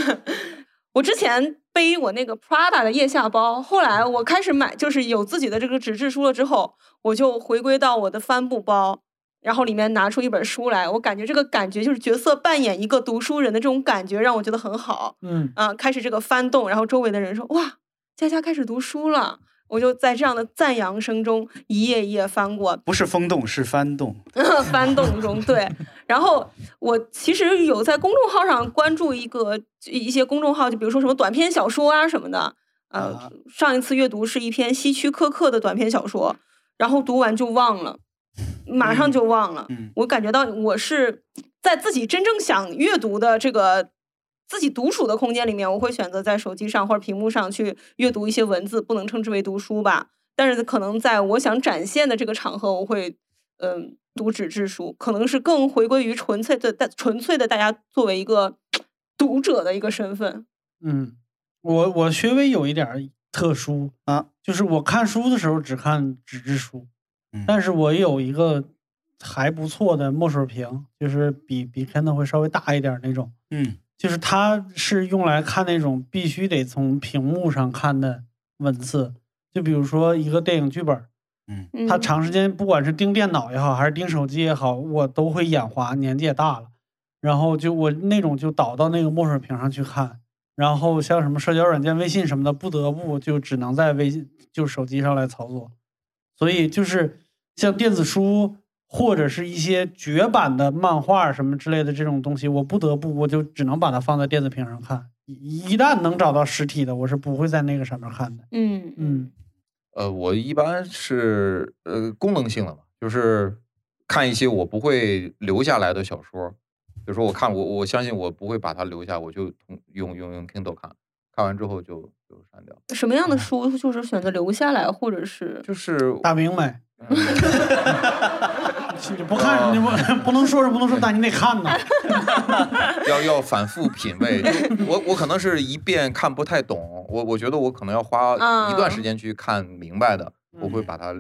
我之前背我那个 Prada 的腋下包，后来我开始买，就是有自己的这个纸质书了之后，我就回归到我的帆布包，然后里面拿出一本书来，我感觉这个感觉就是角色扮演一个读书人的这种感觉，让我觉得很好。嗯啊，开始这个翻动，然后周围的人说：“哇，佳佳开始读书了。”我就在这样的赞扬声中一页一页翻过，不是风动，是翻动。翻动中，对。然后我其实有在公众号上关注一个一些公众号，就比如说什么短篇小说啊什么的。呃，上一次阅读是一篇希区柯克的短篇小说，然后读完就忘了，马上就忘了。我感觉到我是在自己真正想阅读的这个自己独处的空间里面，我会选择在手机上或者屏幕上去阅读一些文字，不能称之为读书吧。但是可能在我想展现的这个场合，我会嗯读纸质书，可能是更回归于纯粹的大纯粹的大家作为一个读者的一个身份。嗯，我我稍微有一点儿特殊啊，就是我看书的时候只看纸质书，嗯但是我有一个还不错的墨水屏，就是比比 Kindle 会稍微大一点儿那种，嗯，就是它是用来看那种必须得从屏幕上看的文字，就比如说一个电影剧本儿，嗯它长时间不管是盯电脑也好，还是盯手机也好，我都会眼花，年纪也大了，然后就我那种就倒到那个墨水屏上去看，然后像什么社交软件、微信什么的，不得不就只能在微信就手机上来操作，所以就是像电子书或者是一些绝版的漫画什么之类的这种东西，我不得不我就只能把它放在电子屏上看。一一旦能找到实体的，我是不会在那个上面看的。嗯嗯呃，我一般是呃功能性的嘛，就是看一些我不会留下来的小说，比如说我看我我相信我不会把它留下，我就用用用 Kindle 看，看完之后就就删掉。什么样的书就是选择留下来，或者是就是大明白。你不看，你 不不能说是不能说，但你得看呐。要要反复品味，我我可能是一遍看不太懂，我我觉得我可能要花一段时嗯间去看明白的，我会把它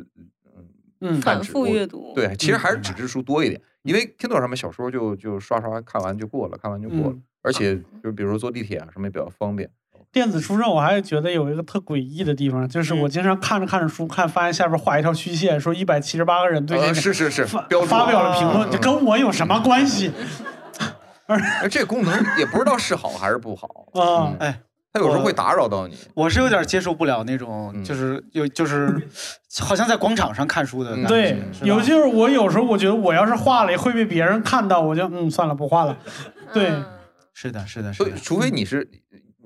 嗯反复阅读。对，其实还是纸质书多一点，因为 Kindle 上面小说就就刷刷看完就过了，看完就过了，嗯而且就比如坐地铁啊什么也比较方便。电子书上我还觉得有一个特诡异的地方，就是我经常看着看着书，看发现下边画一条虚线，说一百七十八个人对这呃个是是是发发表了评论，嗯这跟我有什么关系？哎，这功能也不知道是好还是不好啊。哎，它有时候会打扰到你。我是有点接受不了那种，就是有就是好像在广场上看书的感觉。对，是吧有就是我有时候我觉得我要是画了会被别人看到，我就嗯算了不画了。对，是的，是的，是所以除非你是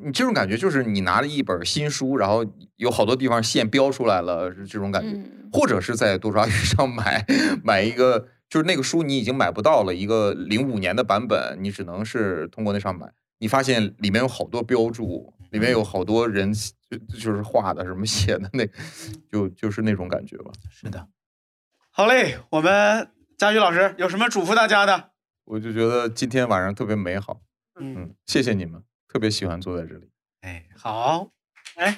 你这种感觉，就是你拿了一本新书，然后有好多地方线标出来了，是这种感觉，嗯或者是在多抓鱼 上买买一个，就是那个书你已经买不到了，一个零五年的版本，你只能是通过那上买。你发现里面有好多标注，里面有好多人就就是画的什么写的那，就就是那种感觉吧。是的。好嘞，我们佳宇老师有什么嘱咐大家的？我就觉得今天晚上特别美好，嗯嗯，谢谢你们，特别喜欢坐在这里。哎，好，哎，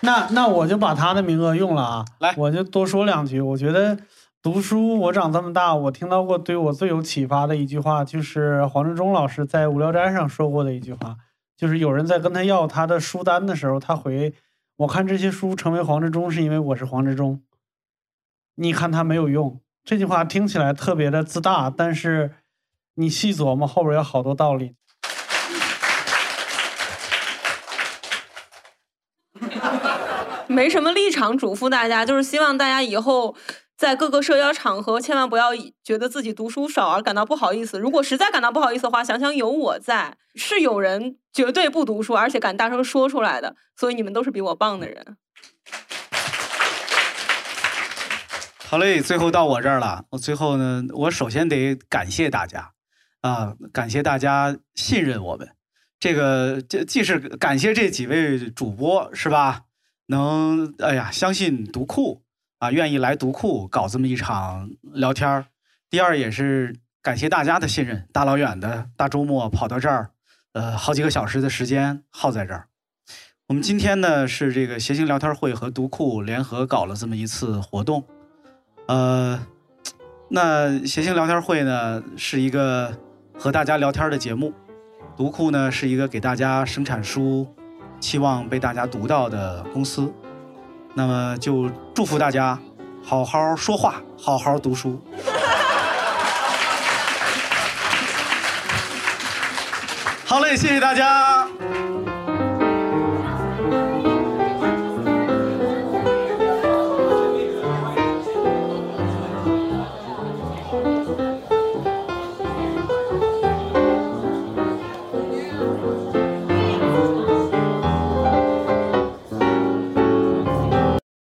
那那我就把他的名额用了啊，来，我就多说两句。我觉得读书，我长这么大，我听到过对我最有启发的一句话，就是黄志忠老师在《无聊斋》上说过的一句话，就是有人在跟他要他的书单的时候，他回：“我看这些书成为黄志忠，是因为我是黄志忠。你看他没有用。”这句话听起来特别的自大，但是你细琢磨，后边有好多道理。没什么立场嘱咐大家，就是希望大家以后在各个社交场合，千万不要以觉得自己读书少而感到不好意思。如果实在感到不好意思的话，想想有我在，是有人绝对不读书，而且敢大声说出来的。所以你们都是比我棒的人。好嘞，最后到我这儿了。我最后呢，我首先得感谢大家，啊，感谢大家信任我们。这个这既是感谢这几位主播是吧？能哎呀，相信读库啊，愿意来读库搞这么一场聊天儿。第二也是感谢大家的信任，大老远的大周末跑到这儿，呃，好几个小时的时间耗在这儿。我们今天呢是这个谐星聊天会和读库联合搞了这么一次活动，呃，那谐星聊天会呢是一个和大家聊天的节目，读库呢是一个给大家生产书。期望被大家读到的公司，那么就祝福大家好好说话，好好读书。好嘞，谢谢大家。